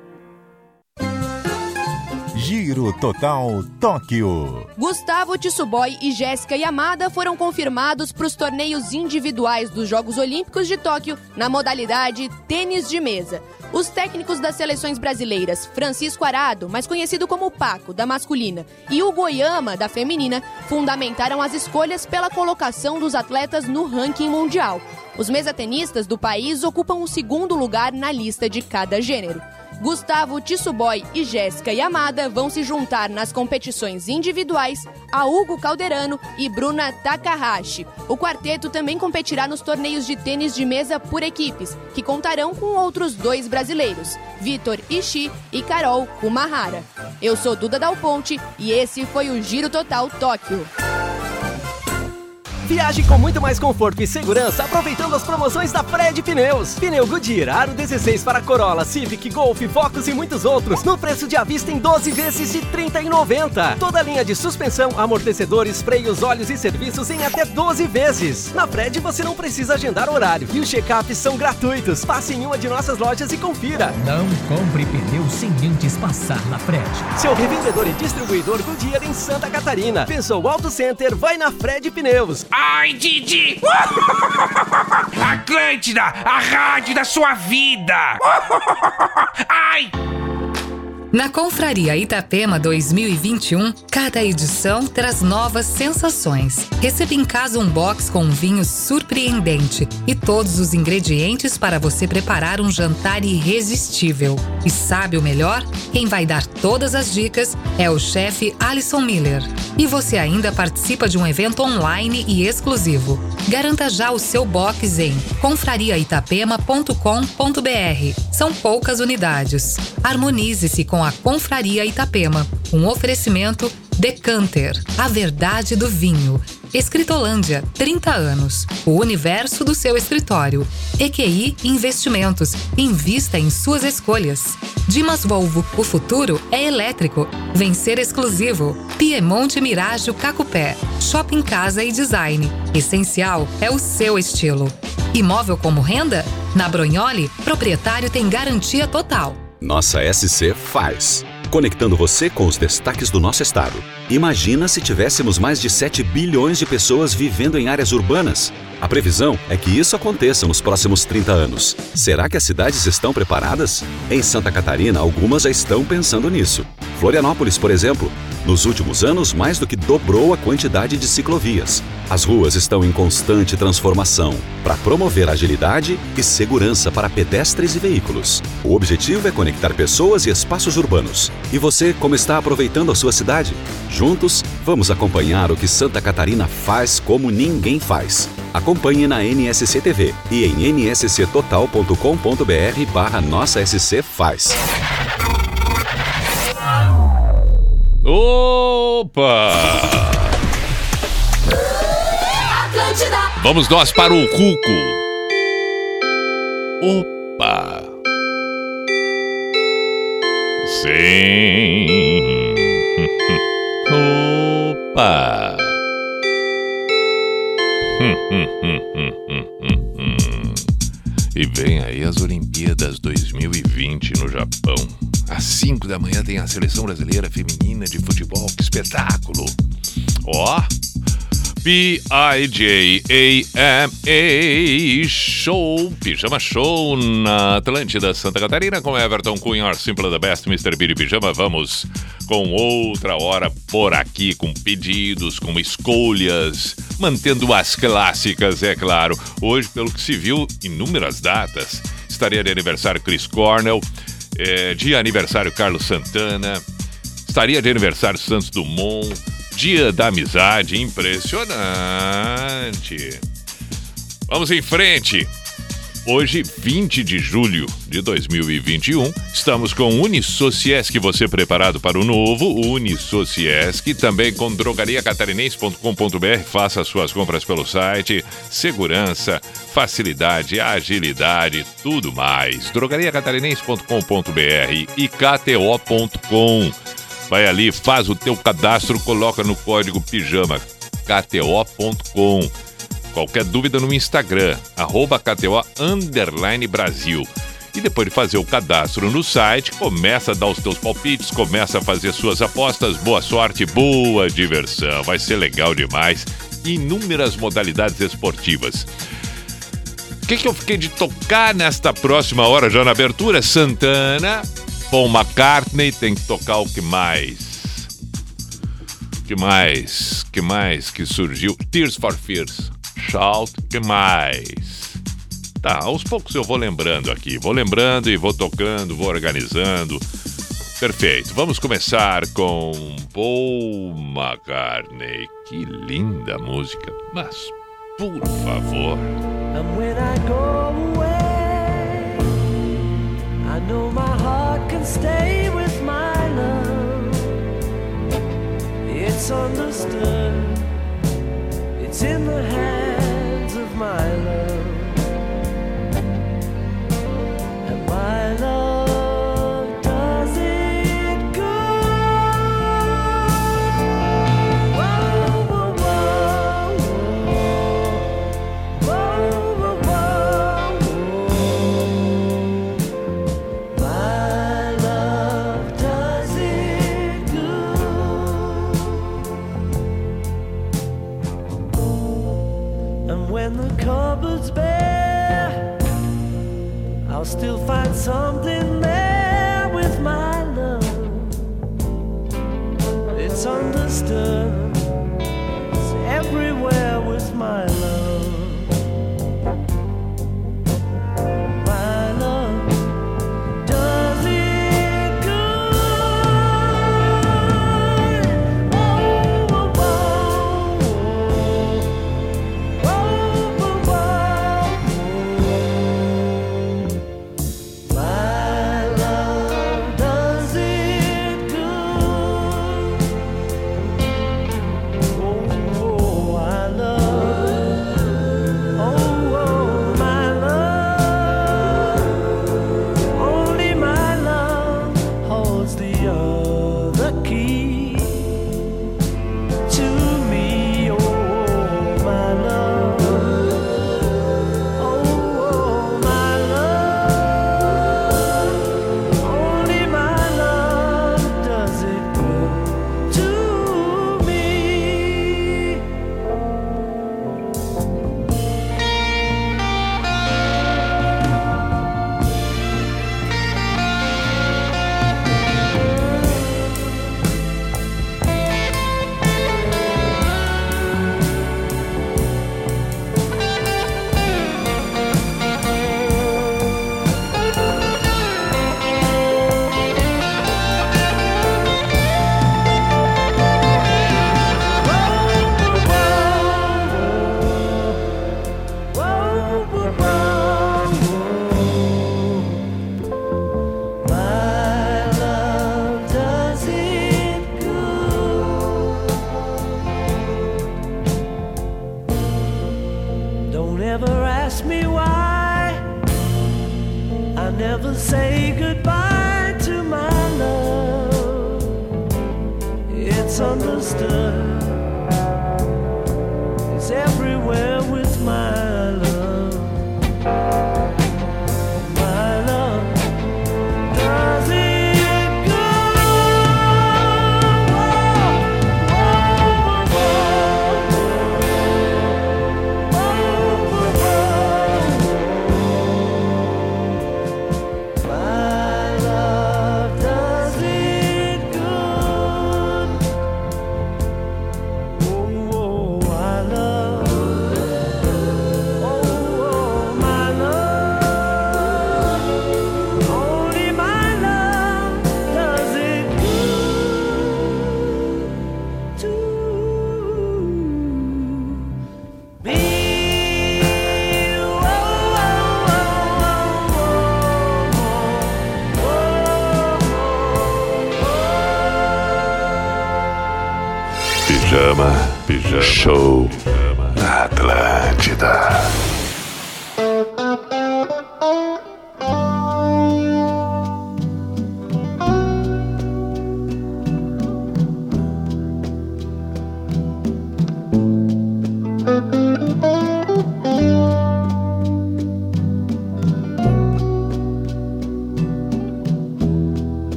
Giro Total Tóquio. Gustavo Tissuboy e Jéssica Yamada foram confirmados para os torneios individuais dos Jogos Olímpicos de Tóquio na modalidade tênis de mesa. Os técnicos das seleções brasileiras, Francisco Arado, mais conhecido como Paco, da masculina, e o Goiama, da feminina, fundamentaram as escolhas pela colocação dos atletas no ranking mundial. Os mesatenistas do país ocupam o segundo lugar na lista de cada gênero. Gustavo Tissuboy e Jéssica Yamada vão se juntar nas competições individuais a Hugo Calderano e Bruna Takahashi. O quarteto também competirá nos torneios de tênis de mesa por equipes, que contarão com outros dois brasileiros, Vitor Ishii e Carol Kumahara. Eu sou Duda Dal Ponte e esse foi o Giro Total Tóquio. Viaje com muito mais conforto e segurança aproveitando as promoções da Fred Pneus. Pneu Goodyear Aro 16 para Corolla, Civic, Golf, Focus e muitos outros. No preço de avista em 12 vezes de R$ 30,90. Toda a linha de suspensão, amortecedores, freios, óleos e serviços em até 12 vezes. Na Fred você não precisa agendar horário e os check-ups são gratuitos. Passe em uma de nossas lojas e confira. Não compre pneu sem antes passar na Fred. Seu revendedor e distribuidor Goodyear em Santa Catarina. Pensou Auto Center, vai na Fred Pneus. Ai, Didi! Atlântida, a rádio da sua vida! Ai! Na Confraria Itapema 2021, cada edição traz novas sensações. Receba em casa um box com um vinho surpreendente e todos os ingredientes para você preparar um jantar irresistível. E sabe o melhor? Quem vai dar todas as dicas é o chefe Alison Miller. E você ainda participa de um evento online e exclusivo. Garanta já o seu box em confrariaitapema.com.br. São poucas unidades. Harmonize-se com a Confraria Itapema. Um oferecimento Decanter, a verdade do vinho. Escritolândia, 30 anos. O universo do seu escritório. EQI Investimentos. Invista em suas escolhas. Dimas Volvo, o futuro é elétrico. Vencer exclusivo. Piemonte Mirage Cacupé. Shopping Casa e Design. Essencial é o seu estilo. Imóvel como renda? Na Bronholi, proprietário tem garantia total. Nossa SC faz. Conectando você com os destaques do nosso estado. Imagina se tivéssemos mais de 7 bilhões de pessoas vivendo em áreas urbanas. A previsão é que isso aconteça nos próximos 30 anos. Será que as cidades estão preparadas? Em Santa Catarina, algumas já estão pensando nisso. Florianópolis, por exemplo, nos últimos anos mais do que dobrou a quantidade de ciclovias. As ruas estão em constante transformação para promover agilidade e segurança para pedestres e veículos. O objetivo é conectar pessoas e espaços urbanos. E você, como está aproveitando a sua cidade? Juntos, vamos acompanhar o que Santa Catarina faz como ninguém faz. Acompanhe na NSC TV e em nsctotal.com.br barra Nossa SC Faz. Opa! Vamos nós para o Cuco. Opa! Sim. Opa! E vem aí as Olimpíadas 2020 no Japão. Às 5 da manhã tem a seleção brasileira feminina de futebol. Que espetáculo! Ó! P-I-J-A-M-A Show, Pijama Show na Atlântida, Santa Catarina, com Everton Cunha, Simple the Best, Mr. Billy Pijama. Vamos com outra hora por aqui, com pedidos, com escolhas, mantendo as clássicas, é claro. Hoje, pelo que se viu, inúmeras datas. Estaria de aniversário Chris Cornell, é, de aniversário Carlos Santana, estaria de aniversário Santos Dumont, dia da amizade, impressionante. Vamos em frente. Hoje, 20 de julho de 2021, estamos com Unisociesc, você preparado para o novo Unisociesc, também com drogariacatarinense.com.br, faça suas compras pelo site, segurança, facilidade, agilidade, tudo mais. drogariacatarinense.com.br e kto.com. Vai ali, faz o teu cadastro, coloca no código pijama kto.com. Qualquer dúvida no Instagram, arroba KTO underline Brasil. E depois de fazer o cadastro no site, começa a dar os teus palpites, começa a fazer suas apostas. Boa sorte, boa diversão. Vai ser legal demais. Inúmeras modalidades esportivas. O que, que eu fiquei de tocar nesta próxima hora, já na abertura? Santana, Paul McCartney, tem que tocar o que mais? que mais? que mais que surgiu? Tears for Fears. Shout, que mais? Tá, aos poucos eu vou lembrando aqui. Vou lembrando e vou tocando, vou organizando. Perfeito. Vamos começar com Paul McCartney. Que linda música. Mas, por favor. And when I go away, I know my heart can stay with my love. It's understood, it's in the hands of my love. And my love still find something there with my love. It's understood,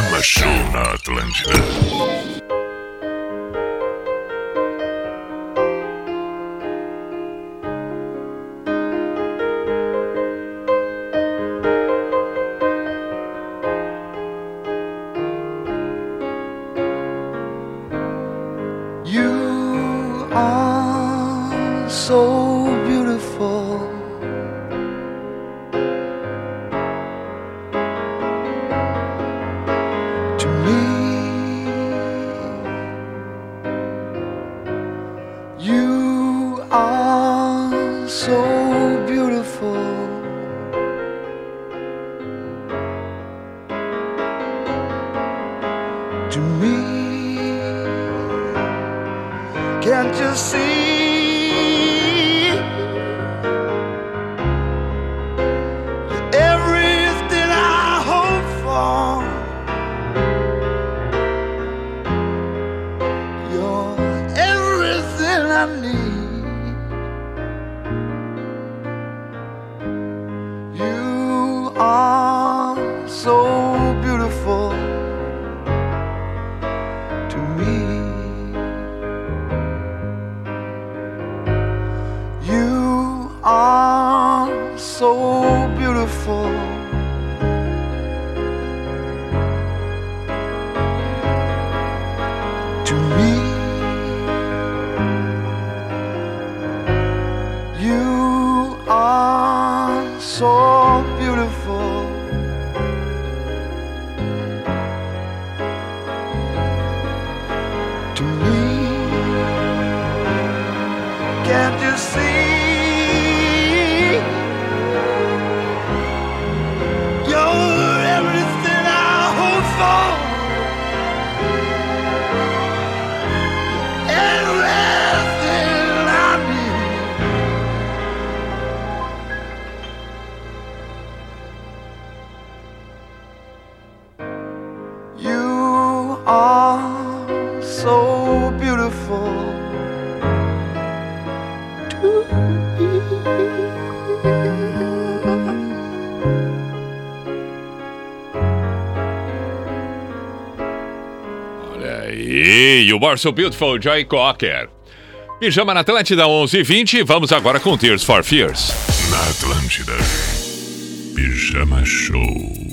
Pijama Show na Atlântida. War So Beautiful, Joy Cocker. Pijama na Atlântida, 11h20. Vamos agora com Tears for Fears. Na Atlântida, Pijama Show.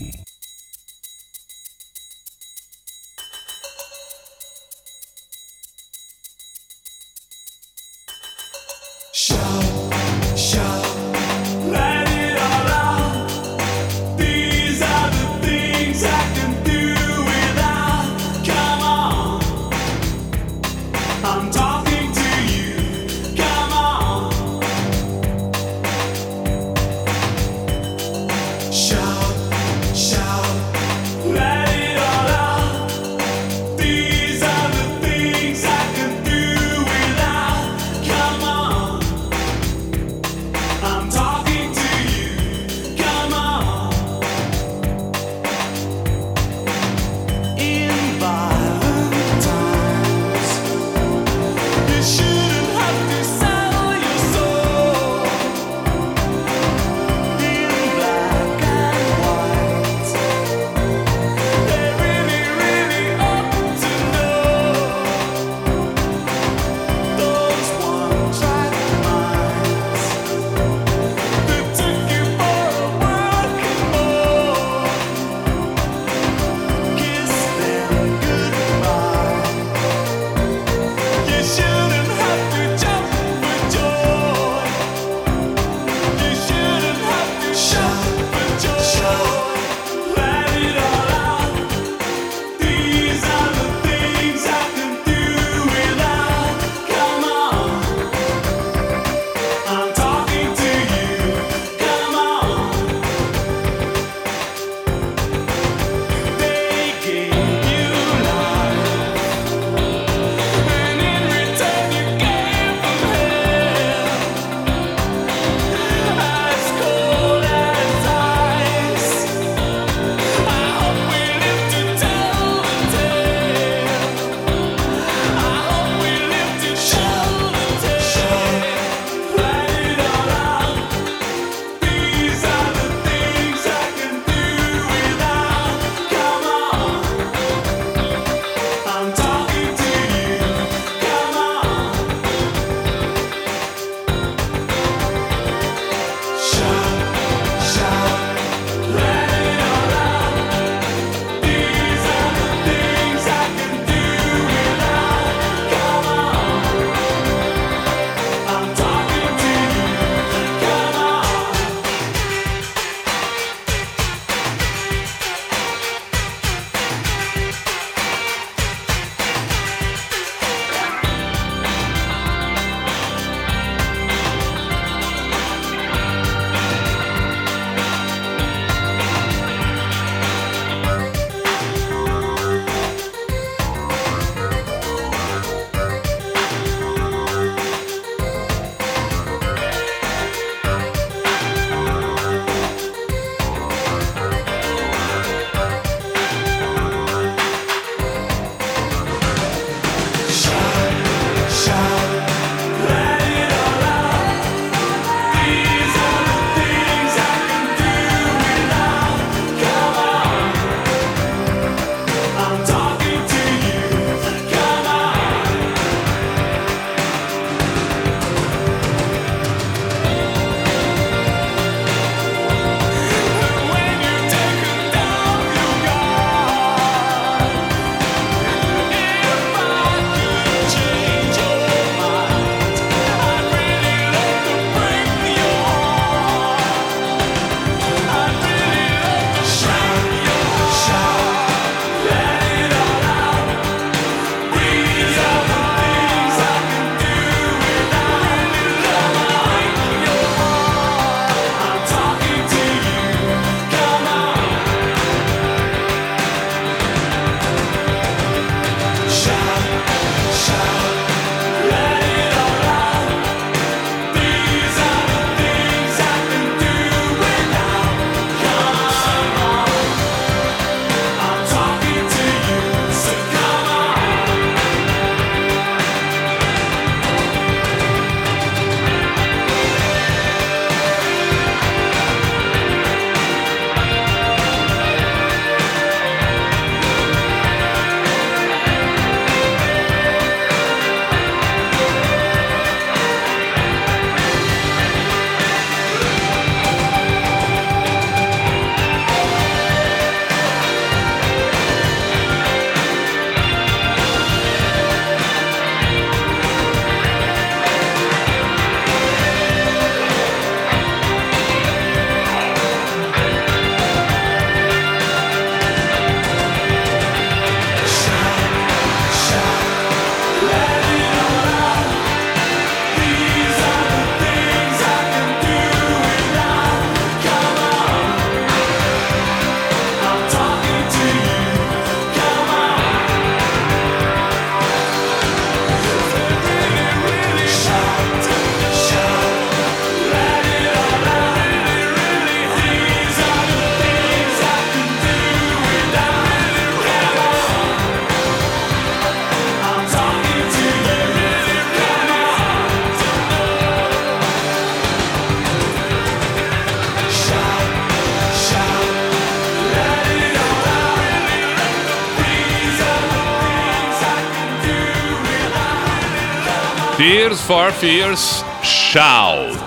Tears for Fears Shout.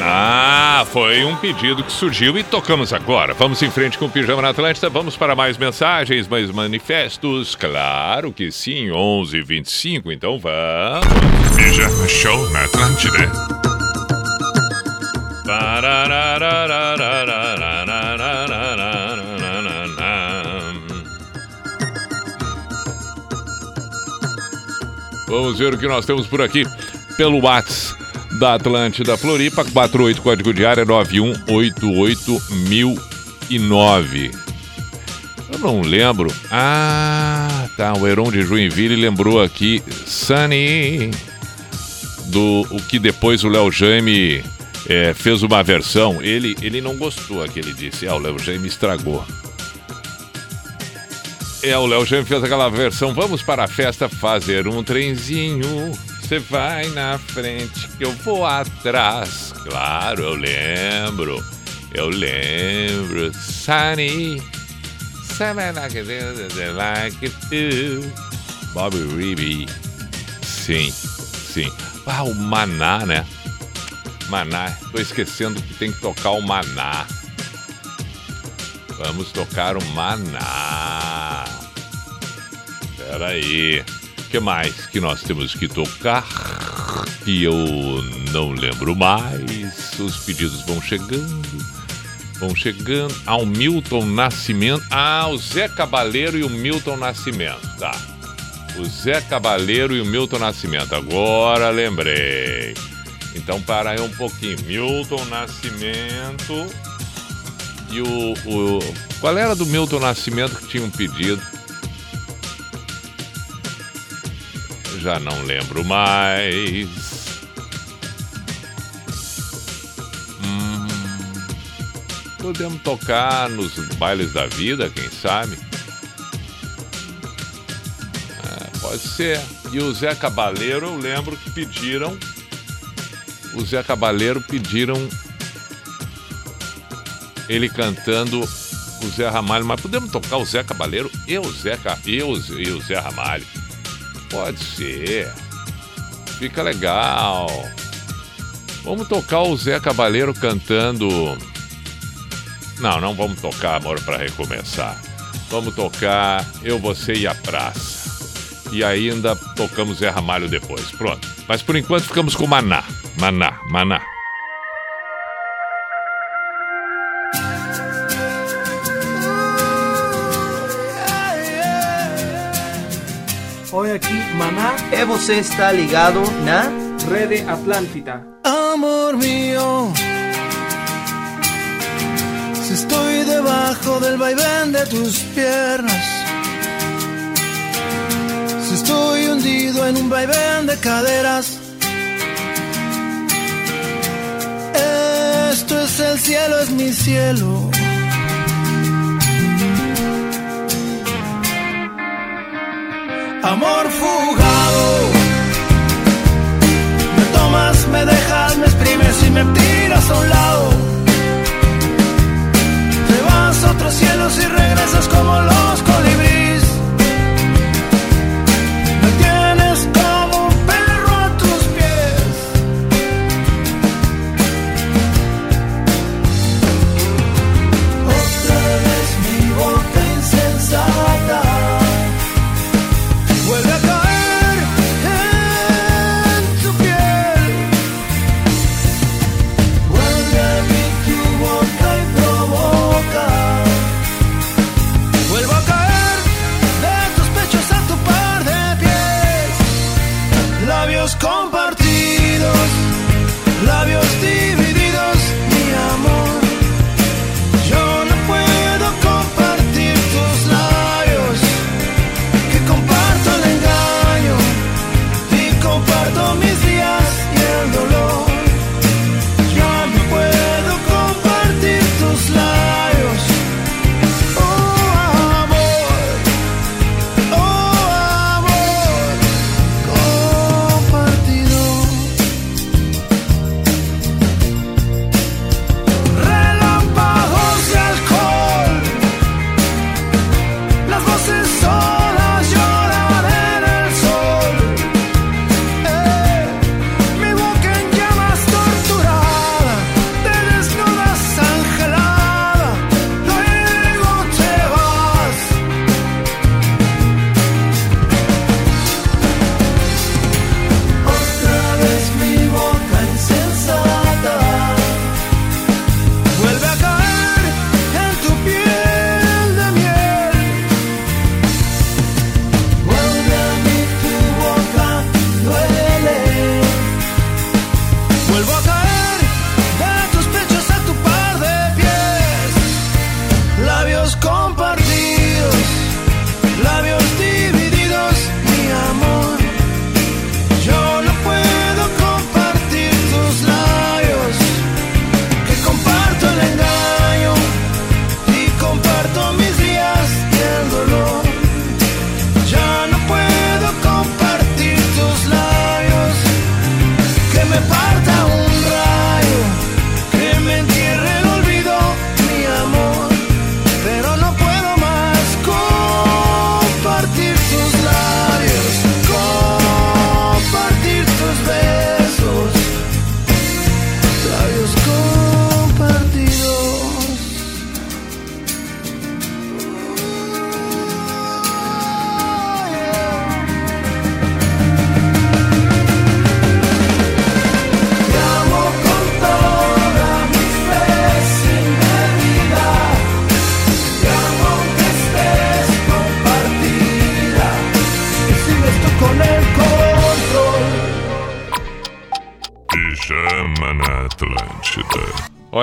Ah, foi um pedido que surgiu e tocamos agora. Vamos em frente com o Pijama na Atlântida. Vamos para mais mensagens, mais manifestos. Claro que sim, 11 h 25 então vamos. Pijama Show na Atlântida. Vamos ver o que nós temos por aqui pelo WhatsApp da Atlântida Floripa, 48 código de área 9188009. Eu não lembro. Ah, tá. O Heron de Joinville lembrou aqui Sunny do o que depois o Léo Jaime é, fez uma versão. Ele, ele não gostou aqui, ele disse. Ah, o Léo Jaime estragou. É, o Léo Jaime fez aquela versão. Vamos para a festa fazer um trenzinho. Você vai na frente que eu vou atrás. Claro, eu lembro. Eu lembro. Sunny. Like it is, like it do. Bobby Reeby. Sim, sim. Ah, o Maná, né? Maná. Tô esquecendo que tem que tocar o Maná. Vamos tocar o Maná. Pera aí. Que mais que nós temos que tocar? E eu não lembro mais. Os pedidos vão chegando. Vão chegando. Ah, o Milton Nascimento. Ah, o Zé Cabaleiro e o Milton Nascimento. Tá. O Zé Cabaleiro e o Milton Nascimento. Agora lembrei. Então para aí um pouquinho. Milton Nascimento. E o, o. Qual era do Milton Nascimento que tinha um pedido? Já não lembro mais. Hum, podemos tocar nos bailes da vida, quem sabe? É, pode ser. E o Zé Cabaleiro, eu lembro que pediram. O Zé Cabaleiro pediram ele cantando o Zé Ramalho, mas podemos tocar o Zé Cabaleiro e o Zé, e o, e o Zé Ramalho. Pode ser. Fica legal. Vamos tocar o Zé Cabaleiro cantando. Não, não vamos tocar Amor para Recomeçar. Vamos tocar Eu, Você e a Praça. E ainda tocamos Zé Ramalho depois. Pronto. Mas por enquanto ficamos com Maná. Maná, Maná. Aqui, Maná. E você está ligado na Rede Atlântida. Amor mío, si estoy debajo del vaivén de tus piernas, si estoy hundido en un vaivén de caderas, esto es el cielo, es mi cielo. Amor fugado. Me tomas, me dejas, me exprimes y me tiras a un lado. Te vas a otros cielos y regresas como los colibríes.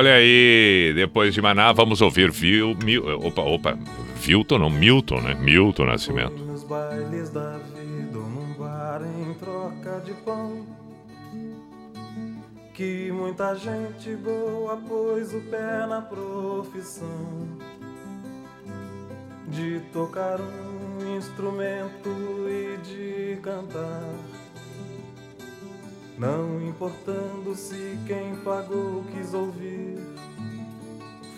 Olha aí, depois de Maná, vamos ouvir Vil, Mil, opa, opa, Vilton, não, Milton, né? Milton Nascimento. Nos bailes da vida num bar em troca de pão. Que muita gente boa pôs o pé na profissão de tocar um instrumento e de cantar. Não importando se quem pagou quis ouvir,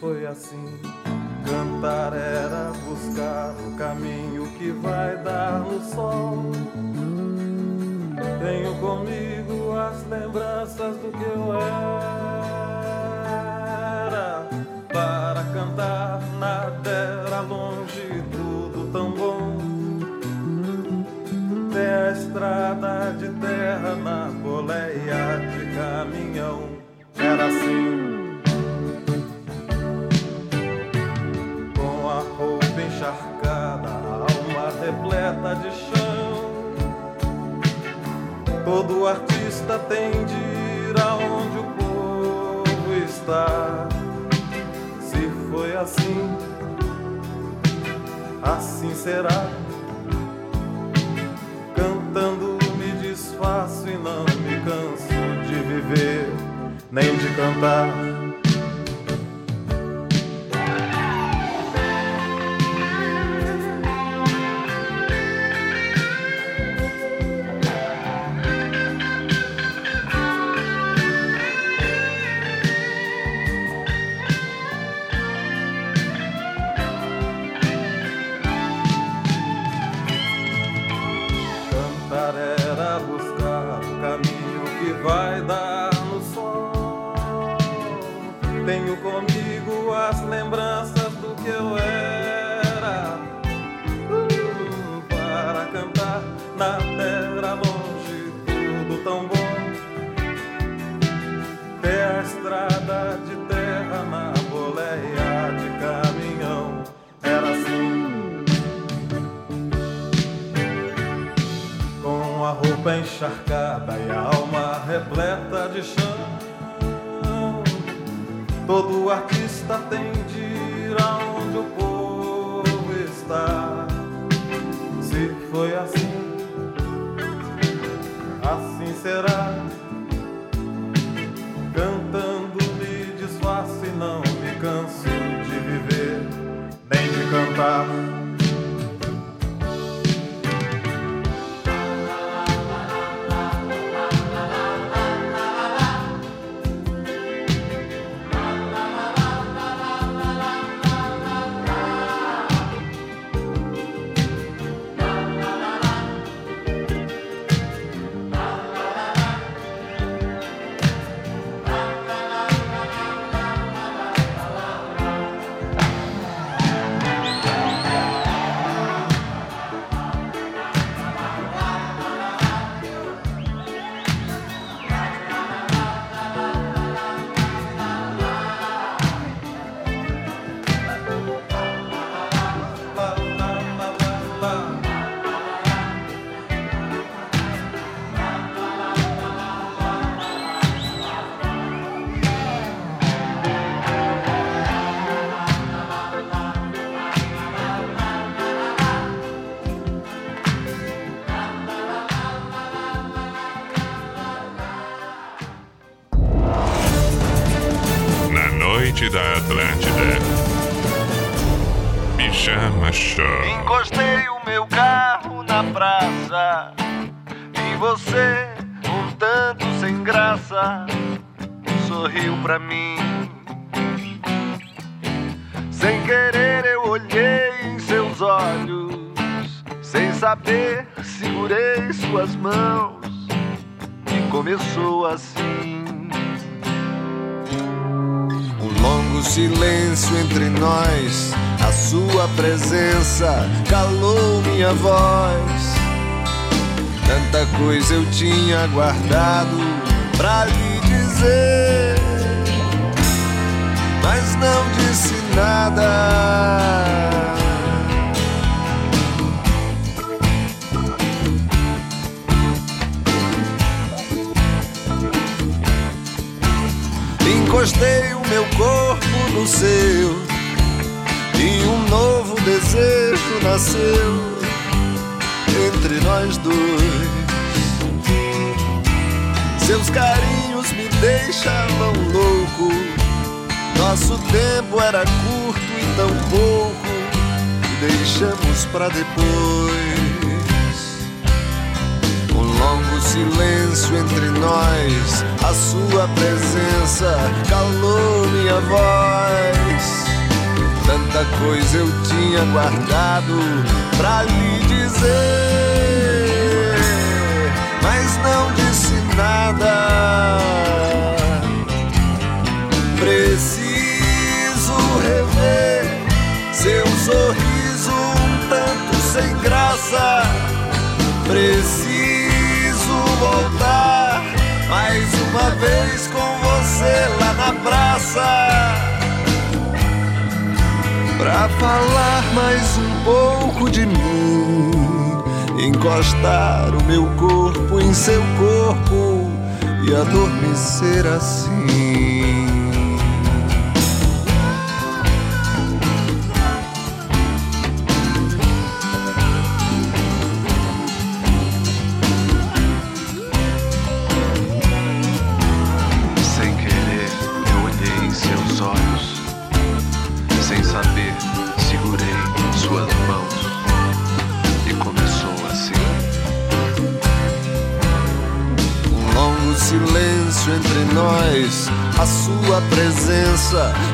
foi assim. Cantar era buscar o caminho que vai dar no sol. Tenho comigo as lembranças do que eu era. Para cantar nada era longe, tudo A estrada de terra na boleia de caminhão. Era assim. Com a roupa encharcada, a alma repleta de chão. Todo artista tem de ir aonde o povo está. Se foi assim, assim será. Cantando me desfaço e não me canso de viver, nem de cantar. Roupa encharcada praça. Pra falar mais um pouco de mim, encostar o meu corpo em seu corpo e adormecer assim.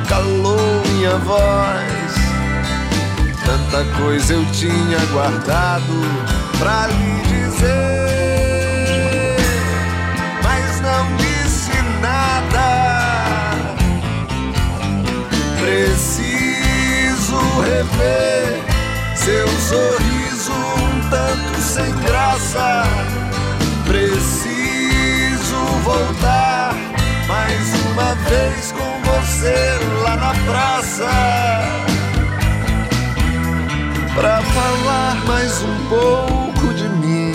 Calou minha voz. Tanta coisa eu tinha guardado pra lhe dizer, mas não disse nada. Preciso rever seu sorriso um tanto sem graça. Preciso voltar mais uma vez com você lá na praça. Pra falar mais um pouco de mim,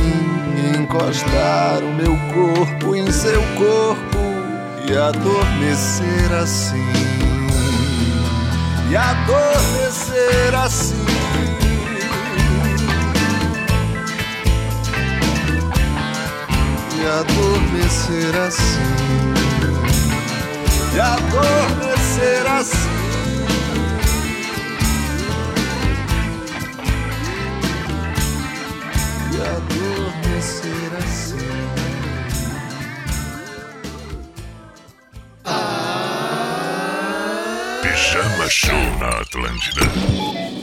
encostar o meu corpo em seu corpo e adormecer assim. E adormecer assim. E adormecer assim. E adormecer assim. E adormecer assim. Pijama Show na Atlântida.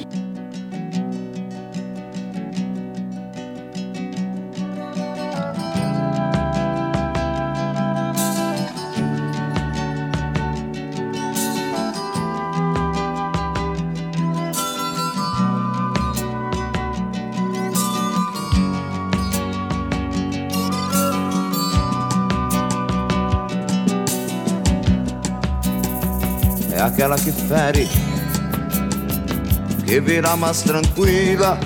Que fere, que virá mais tranquila,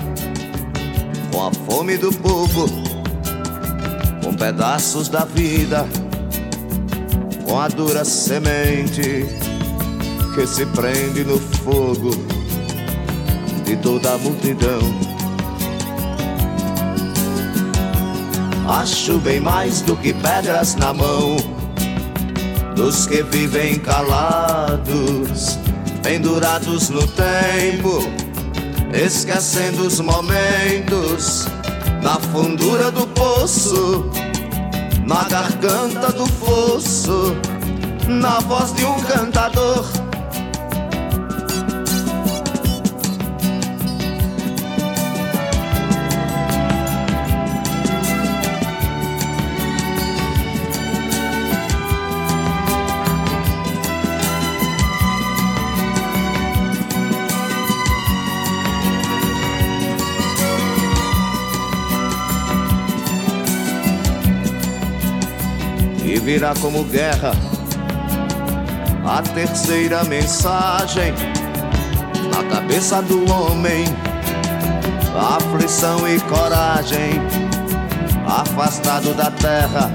com a fome do povo, com pedaços da vida, com a dura semente que se prende no fogo de toda a multidão. Acho bem mais do que pedras na mão dos que vivem calados, pendurados no tempo, esquecendo os momentos na fundura do poço, na garganta do fosso, na voz de um cantador. Virá como guerra. A terceira mensagem na cabeça do homem, aflição e coragem, afastado da terra,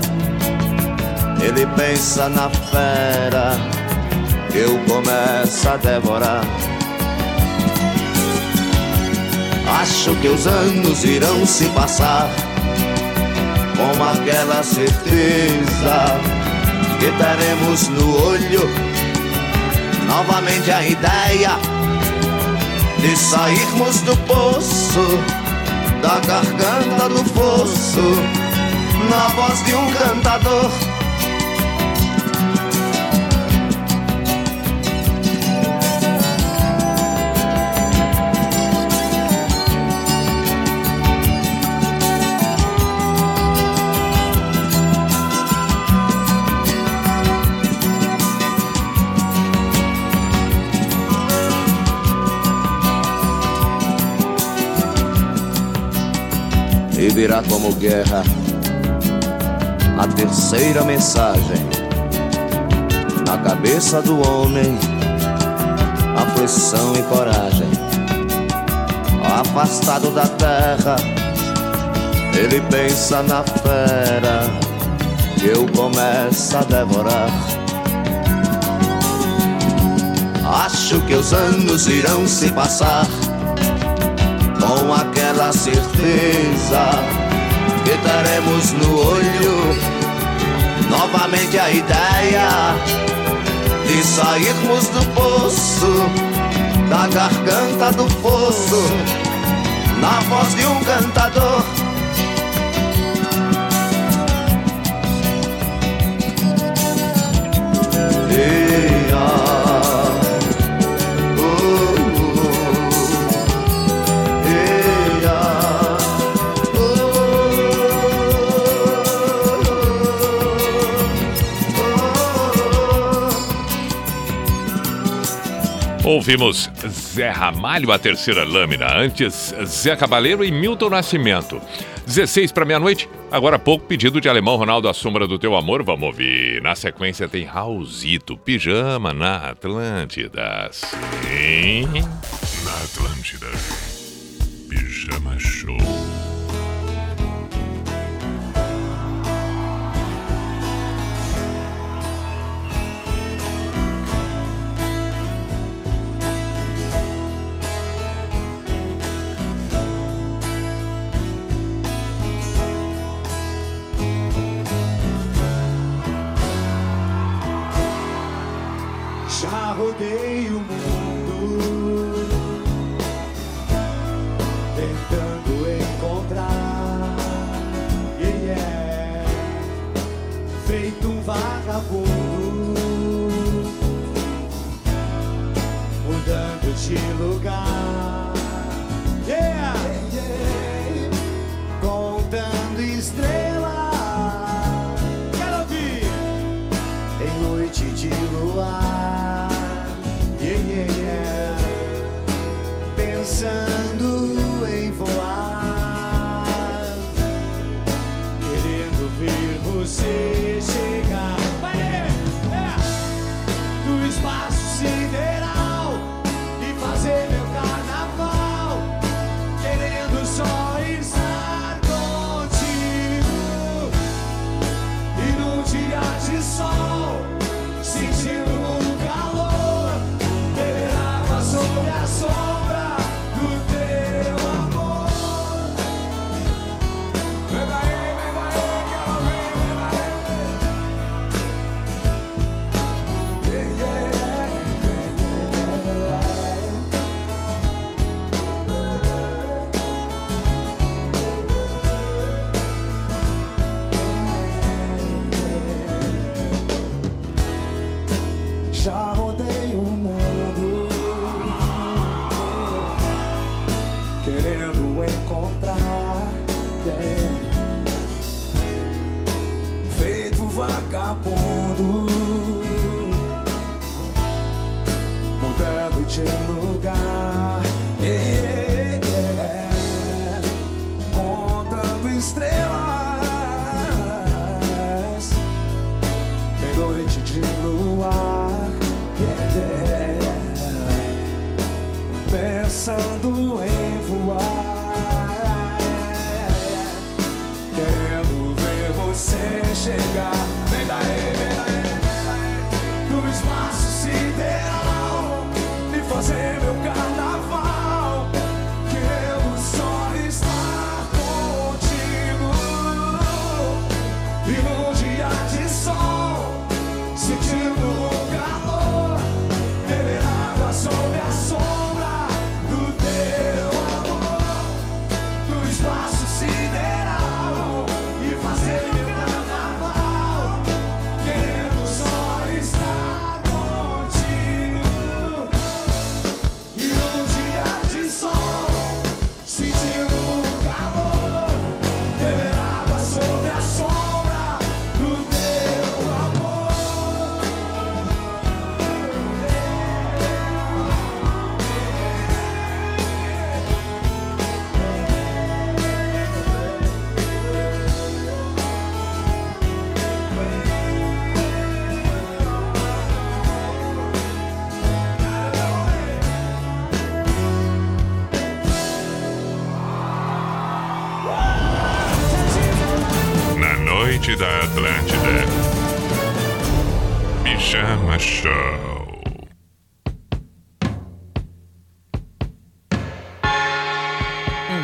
ele pensa na fera que eu começo a devorar. Acho que os anos irão se passar com aquela certeza que teremos no olho novamente a ideia de sairmos do poço, da garganta do fosso, na voz de um cantador. Virá como guerra. A terceira mensagem na cabeça do homem aflição e coragem. Afastado da terra ele pensa na fera que eu começo a devorar. Acho que os anos irão se passar com aquela certeza que teremos no olho novamente a ideia de sairmos do poço, da garganta do fosso, na voz de um cantador. Ouvimos Zé Ramalho, a terceira lâmina. Antes, Zé Cabaleiro e Milton Nascimento. 16 para meia-noite. Agora pouco, pedido de alemão Ronaldo, a sombra do teu amor. Vamos ouvir. Na sequência tem Raulzito, pijama na Atlântida. Sim. Na Atlântida. Pijama Show. Já rodei o mundo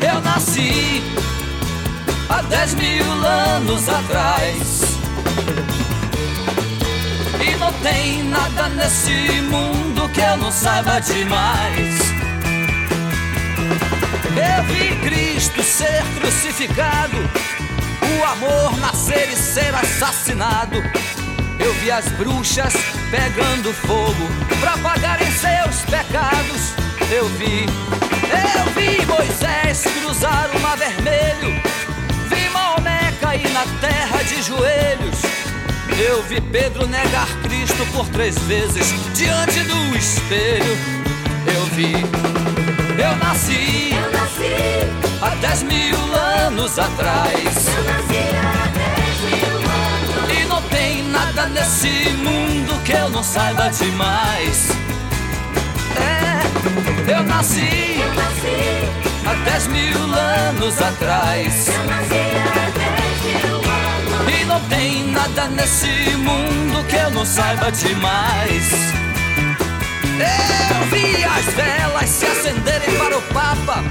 Eu nasci há dez mil anos atrás. E não tem nada nesse mundo que eu não saiba demais. Eu vi Cristo ser crucificado, o amor nascer e ser assassinado. Eu vi as bruxas pegando fogo pra pagarem seus pecados. Eu vi, eu vi Moisés cruzar o mar vermelho. Vi Maomé cair na terra de joelhos. Eu vi Pedro negar Cristo por três vezes diante do espelho. Eu vi, eu nasci, eu nasci há dez mil anos atrás. Eu nasci há dez mil anos. E não tem nada nesse mundo que eu não saiba demais. Eu nasci, eu nasci há dez mil anos atrás. Eu nasci há mil anos. E não tem nada nesse mundo que eu não saiba demais. Eu vi as velas se acenderem para o Papa.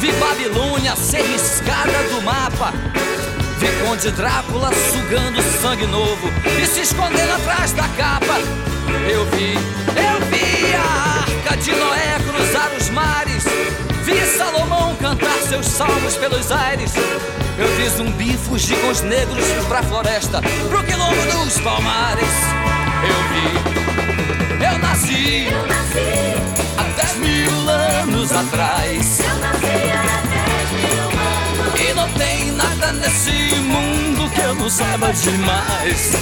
Vi Babilônia ser riscada do mapa. Vi Conde Drácula sugando sangue novo e se escondendo atrás da capa. Eu vi, eu vi a arca de Noé cruzar os mares. Vi Salomão cantar seus salmos pelos aires. Eu vi zumbi fugir com os negros pra floresta, pro quilombo dos palmares. Eu vi, eu nasci, eu nasci há dez mil anos atrás. Eu nasci há dez mil anos. E não tem nada nesse mundo que eu não saiba demais.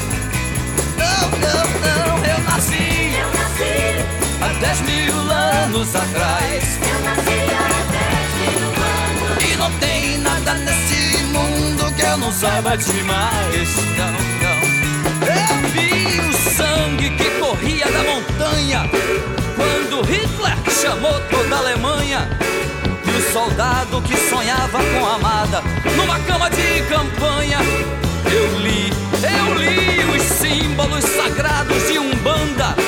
Não, não, não, eu nasci, eu nasci há dez mil anos atrás. Eu nasci há dez mil anos. E não tem nada nesse mundo que eu não saiba demais. Não, não. Eu vi o sangue que corria da montanha quando Hitler chamou toda a Alemanha. E o soldado que sonhava com a amada numa cama de campanha. Eu li, eu li os símbolos sagrados de Umbanda.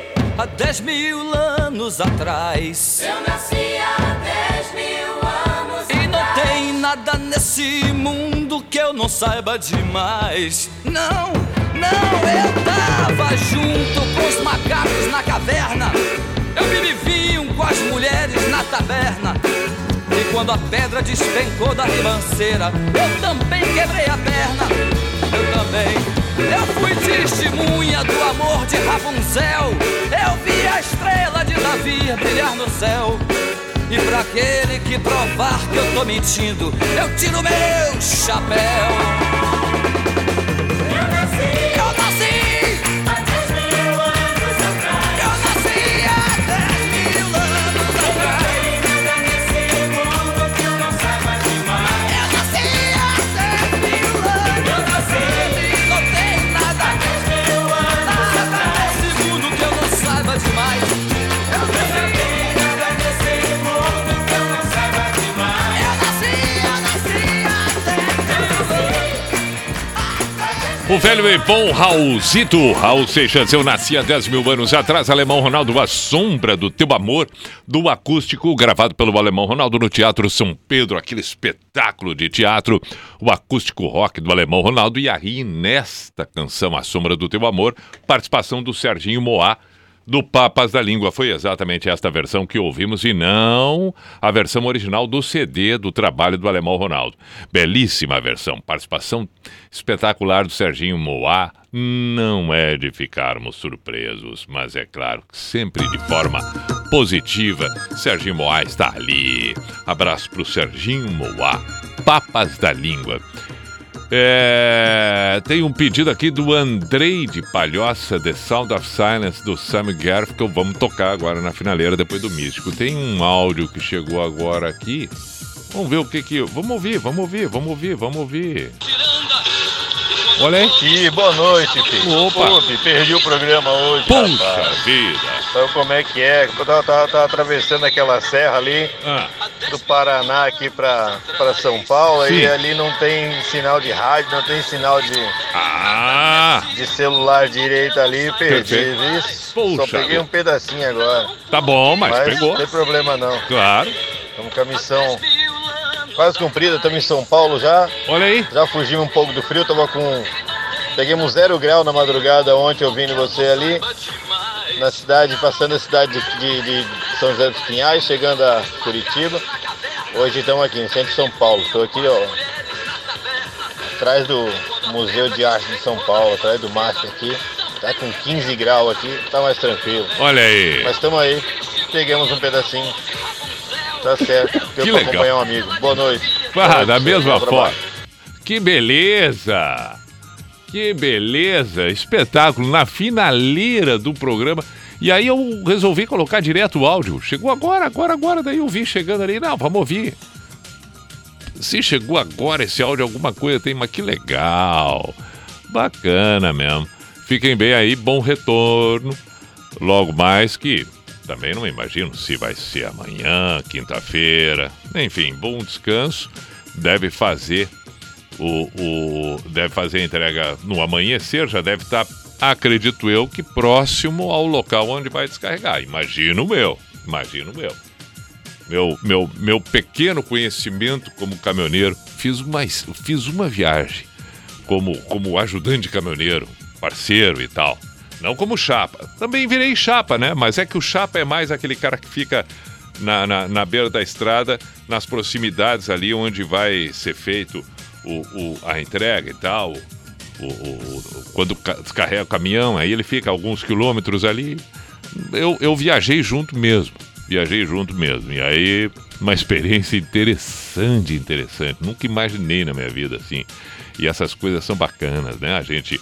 há dez mil anos atrás. eu nasci há dez mil anos E não tem nada nesse mundo que eu não saiba demais. Não, não, eu tava junto com os macacos na caverna. Eu bebi vinho com as mulheres na taberna. E quando a pedra despencou da ribanceira, eu também quebrei a perna. Fui testemunha do amor de Rapunzel. Eu vi a estrela de Davi brilhar no céu. E pra aquele que provar que eu tô mentindo, eu tiro meu chapéu. Eu nasci, Eu nasci, O velho e bom Raulzito, Raul Seixas, eu nasci há 10 mil anos atrás, Alemão Ronaldo, a sombra do teu amor, do acústico, gravado pelo Alemão Ronaldo no Teatro São Pedro, aquele espetáculo de teatro, o acústico rock do Alemão Ronaldo, e aí nesta canção, A Sombra do Teu Amor, participação do Serginho Moá, do Papas da Língua. Foi exatamente esta versão que ouvimos e não a versão original do CD do trabalho do Alemão Ronaldo. Belíssima versão, participação espetacular do Serginho Moá. Não é de ficarmos surpresos, mas é claro que sempre de forma positiva. Serginho Moá está ali. Abraço para o Serginho Moá. Papas da Língua. É, tem um pedido aqui do Andrei de Palhoça, The Sound of Silence, do Sam Garfinkel. Vamos tocar agora na finaleira, depois do Místico. Tem um áudio que chegou agora aqui. Vamos ver o que que... Vamos ouvir, vamos ouvir, vamos ouvir, vamos ouvir. Olha aí. Ih, boa noite, filho. Opa. Pô, filho, perdi o programa hoje, Puxa rapaz. vida. Sabe como é que é? Eu tava, tava- tava atravessando aquela serra ali Ah. do Paraná aqui pra, pra São Paulo Sim. e ali não tem sinal de rádio, não tem sinal de, Ah. de celular direito ali, perdi, viu? Só peguei um pedacinho agora. Tá bom, mas, pegou. Não tem problema não. Claro. Estamos com a missão quase cumprida, estamos em São Paulo já. Olha aí. Já fugimos um pouco do frio, tava com. Pegamos zero grau na madrugada ontem ouvindo você ali. Na cidade, passando a cidade de, de- de São José dos Pinhais, chegando a Curitiba. Hoje estamos aqui no centro de São Paulo. Estou aqui, ó. Atrás do Museu de Arte de São Paulo, atrás do MASP aqui. Tá com 15 graus aqui, tá mais tranquilo. Olha aí. Mas estamos aí. Pegamos um pedacinho. Tá certo. Deu Que pra legal. acompanhar um amigo. Boa noite. Ah, da mesma forma. Que beleza! Que beleza! Espetáculo na finaleira do programa. E aí eu resolvi colocar direto o áudio. Chegou agora, agora, agora. Daí eu vi chegando ali. Não, vamos ouvir. Se chegou agora esse áudio, alguma coisa tem, mas que legal. Bacana mesmo. Fiquem bem aí, bom retorno. Logo mais que também não imagino se vai ser amanhã, quinta-feira. Enfim, bom descanso. Deve fazer o, o- deve fazer a entrega no amanhecer, já deve estar, acredito eu, que próximo ao local onde vai descarregar. Imagino meu, imagino meu. Meu, meu, meu pequeno conhecimento como caminhoneiro, fiz uma, fiz uma viagem como, como ajudante de caminhoneiro, parceiro e tal. Não como chapa. Também virei chapa, né? Mas é que o chapa é mais aquele cara que fica na, na, na beira da estrada, nas proximidades ali onde vai ser feito o, o- a entrega e tal. O, o- quando ca- descarrega o caminhão, aí ele fica alguns quilômetros ali. Eu, eu viajei junto mesmo. Viajei junto mesmo. E aí, uma experiência interessante, interessante. Nunca imaginei na minha vida assim. E essas coisas são bacanas, né? A gente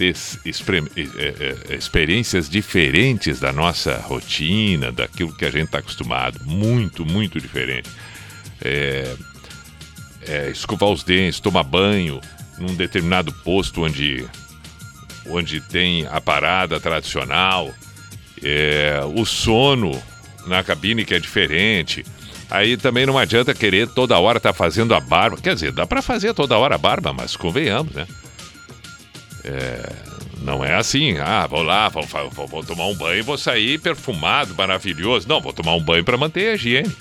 expre- eh, eh, experiências diferentes da nossa rotina, daquilo que a gente está acostumado. Muito, muito diferente. É, é, escovar os dentes, tomar banho num determinado posto onde, onde tem a parada tradicional, é, o sono na cabine que é diferente. Aí também não adianta querer toda hora estar fazendo a barba. Quer dizer, dá para fazer toda hora a barba, mas convenhamos, né? É, não é assim, ah, vou lá, vou, vou- vou tomar um banho e vou sair perfumado, maravilhoso. Não, vou tomar um banho para manter a higiene.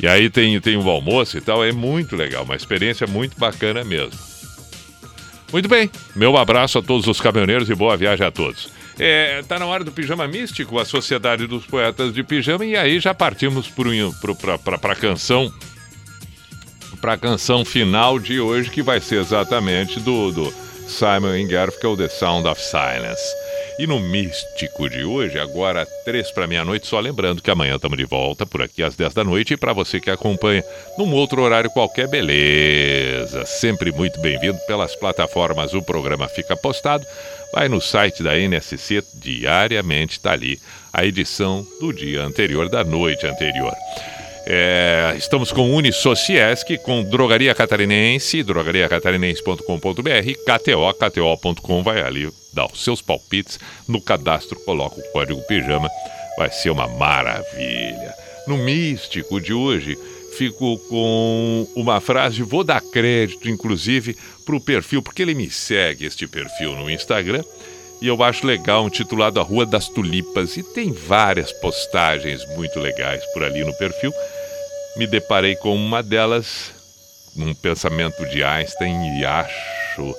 E aí tem, tem o almoço e tal, é muito legal, uma experiência muito bacana mesmo. Muito bem, meu abraço a todos os caminhoneiros e boa viagem a todos. É, tá na hora do Pijama Místico, a Sociedade dos Poetas de Pijama, e aí já partimos para a canção para a canção final de hoje, que vai ser exatamente do, do Simon Garfunkel, The Sound of Silence. E no Místico de hoje, agora três para meia-noite, só lembrando que amanhã estamos de volta por aqui às 10 da noite e para você que acompanha num outro horário qualquer, beleza. Sempre muito bem-vindo pelas plataformas, o programa fica postado. Vai no site da NSC, diariamente está ali a edição do dia anterior, da noite anterior. É, estamos com Unisociesc, com Drogaria Catarinense, drogariacatarinense.com.br, KTO, KTO.com, vai ali dar os seus palpites, no cadastro coloca o código pijama, vai ser uma maravilha. No místico de hoje, fico com uma frase, vou dar crédito, inclusive, para o perfil, porque ele me segue, este perfil no Instagram, e eu acho legal, intitulado A Rua das Tulipas, e tem várias postagens muito legais por ali no perfil. Me deparei com uma delas, num pensamento de Einstein, e acho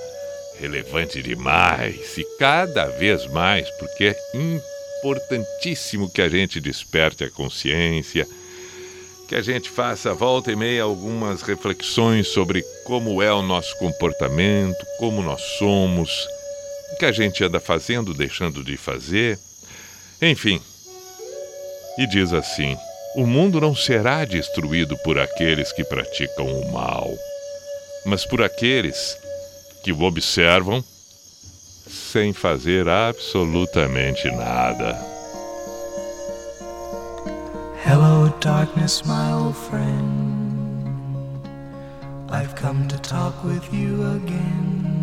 relevante demais, e cada vez mais, porque é importantíssimo que a gente desperte a consciência que a gente faça volta e meia algumas reflexões sobre como é o nosso comportamento, como nós somos, o que a gente anda fazendo, deixando de fazer. Enfim. E diz assim: o mundo não será destruído por aqueles que praticam o mal, mas por aqueles que o observam sem fazer absolutamente nada. Hello, darkness, my old friend. I've come to talk with you again.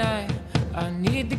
I, I need to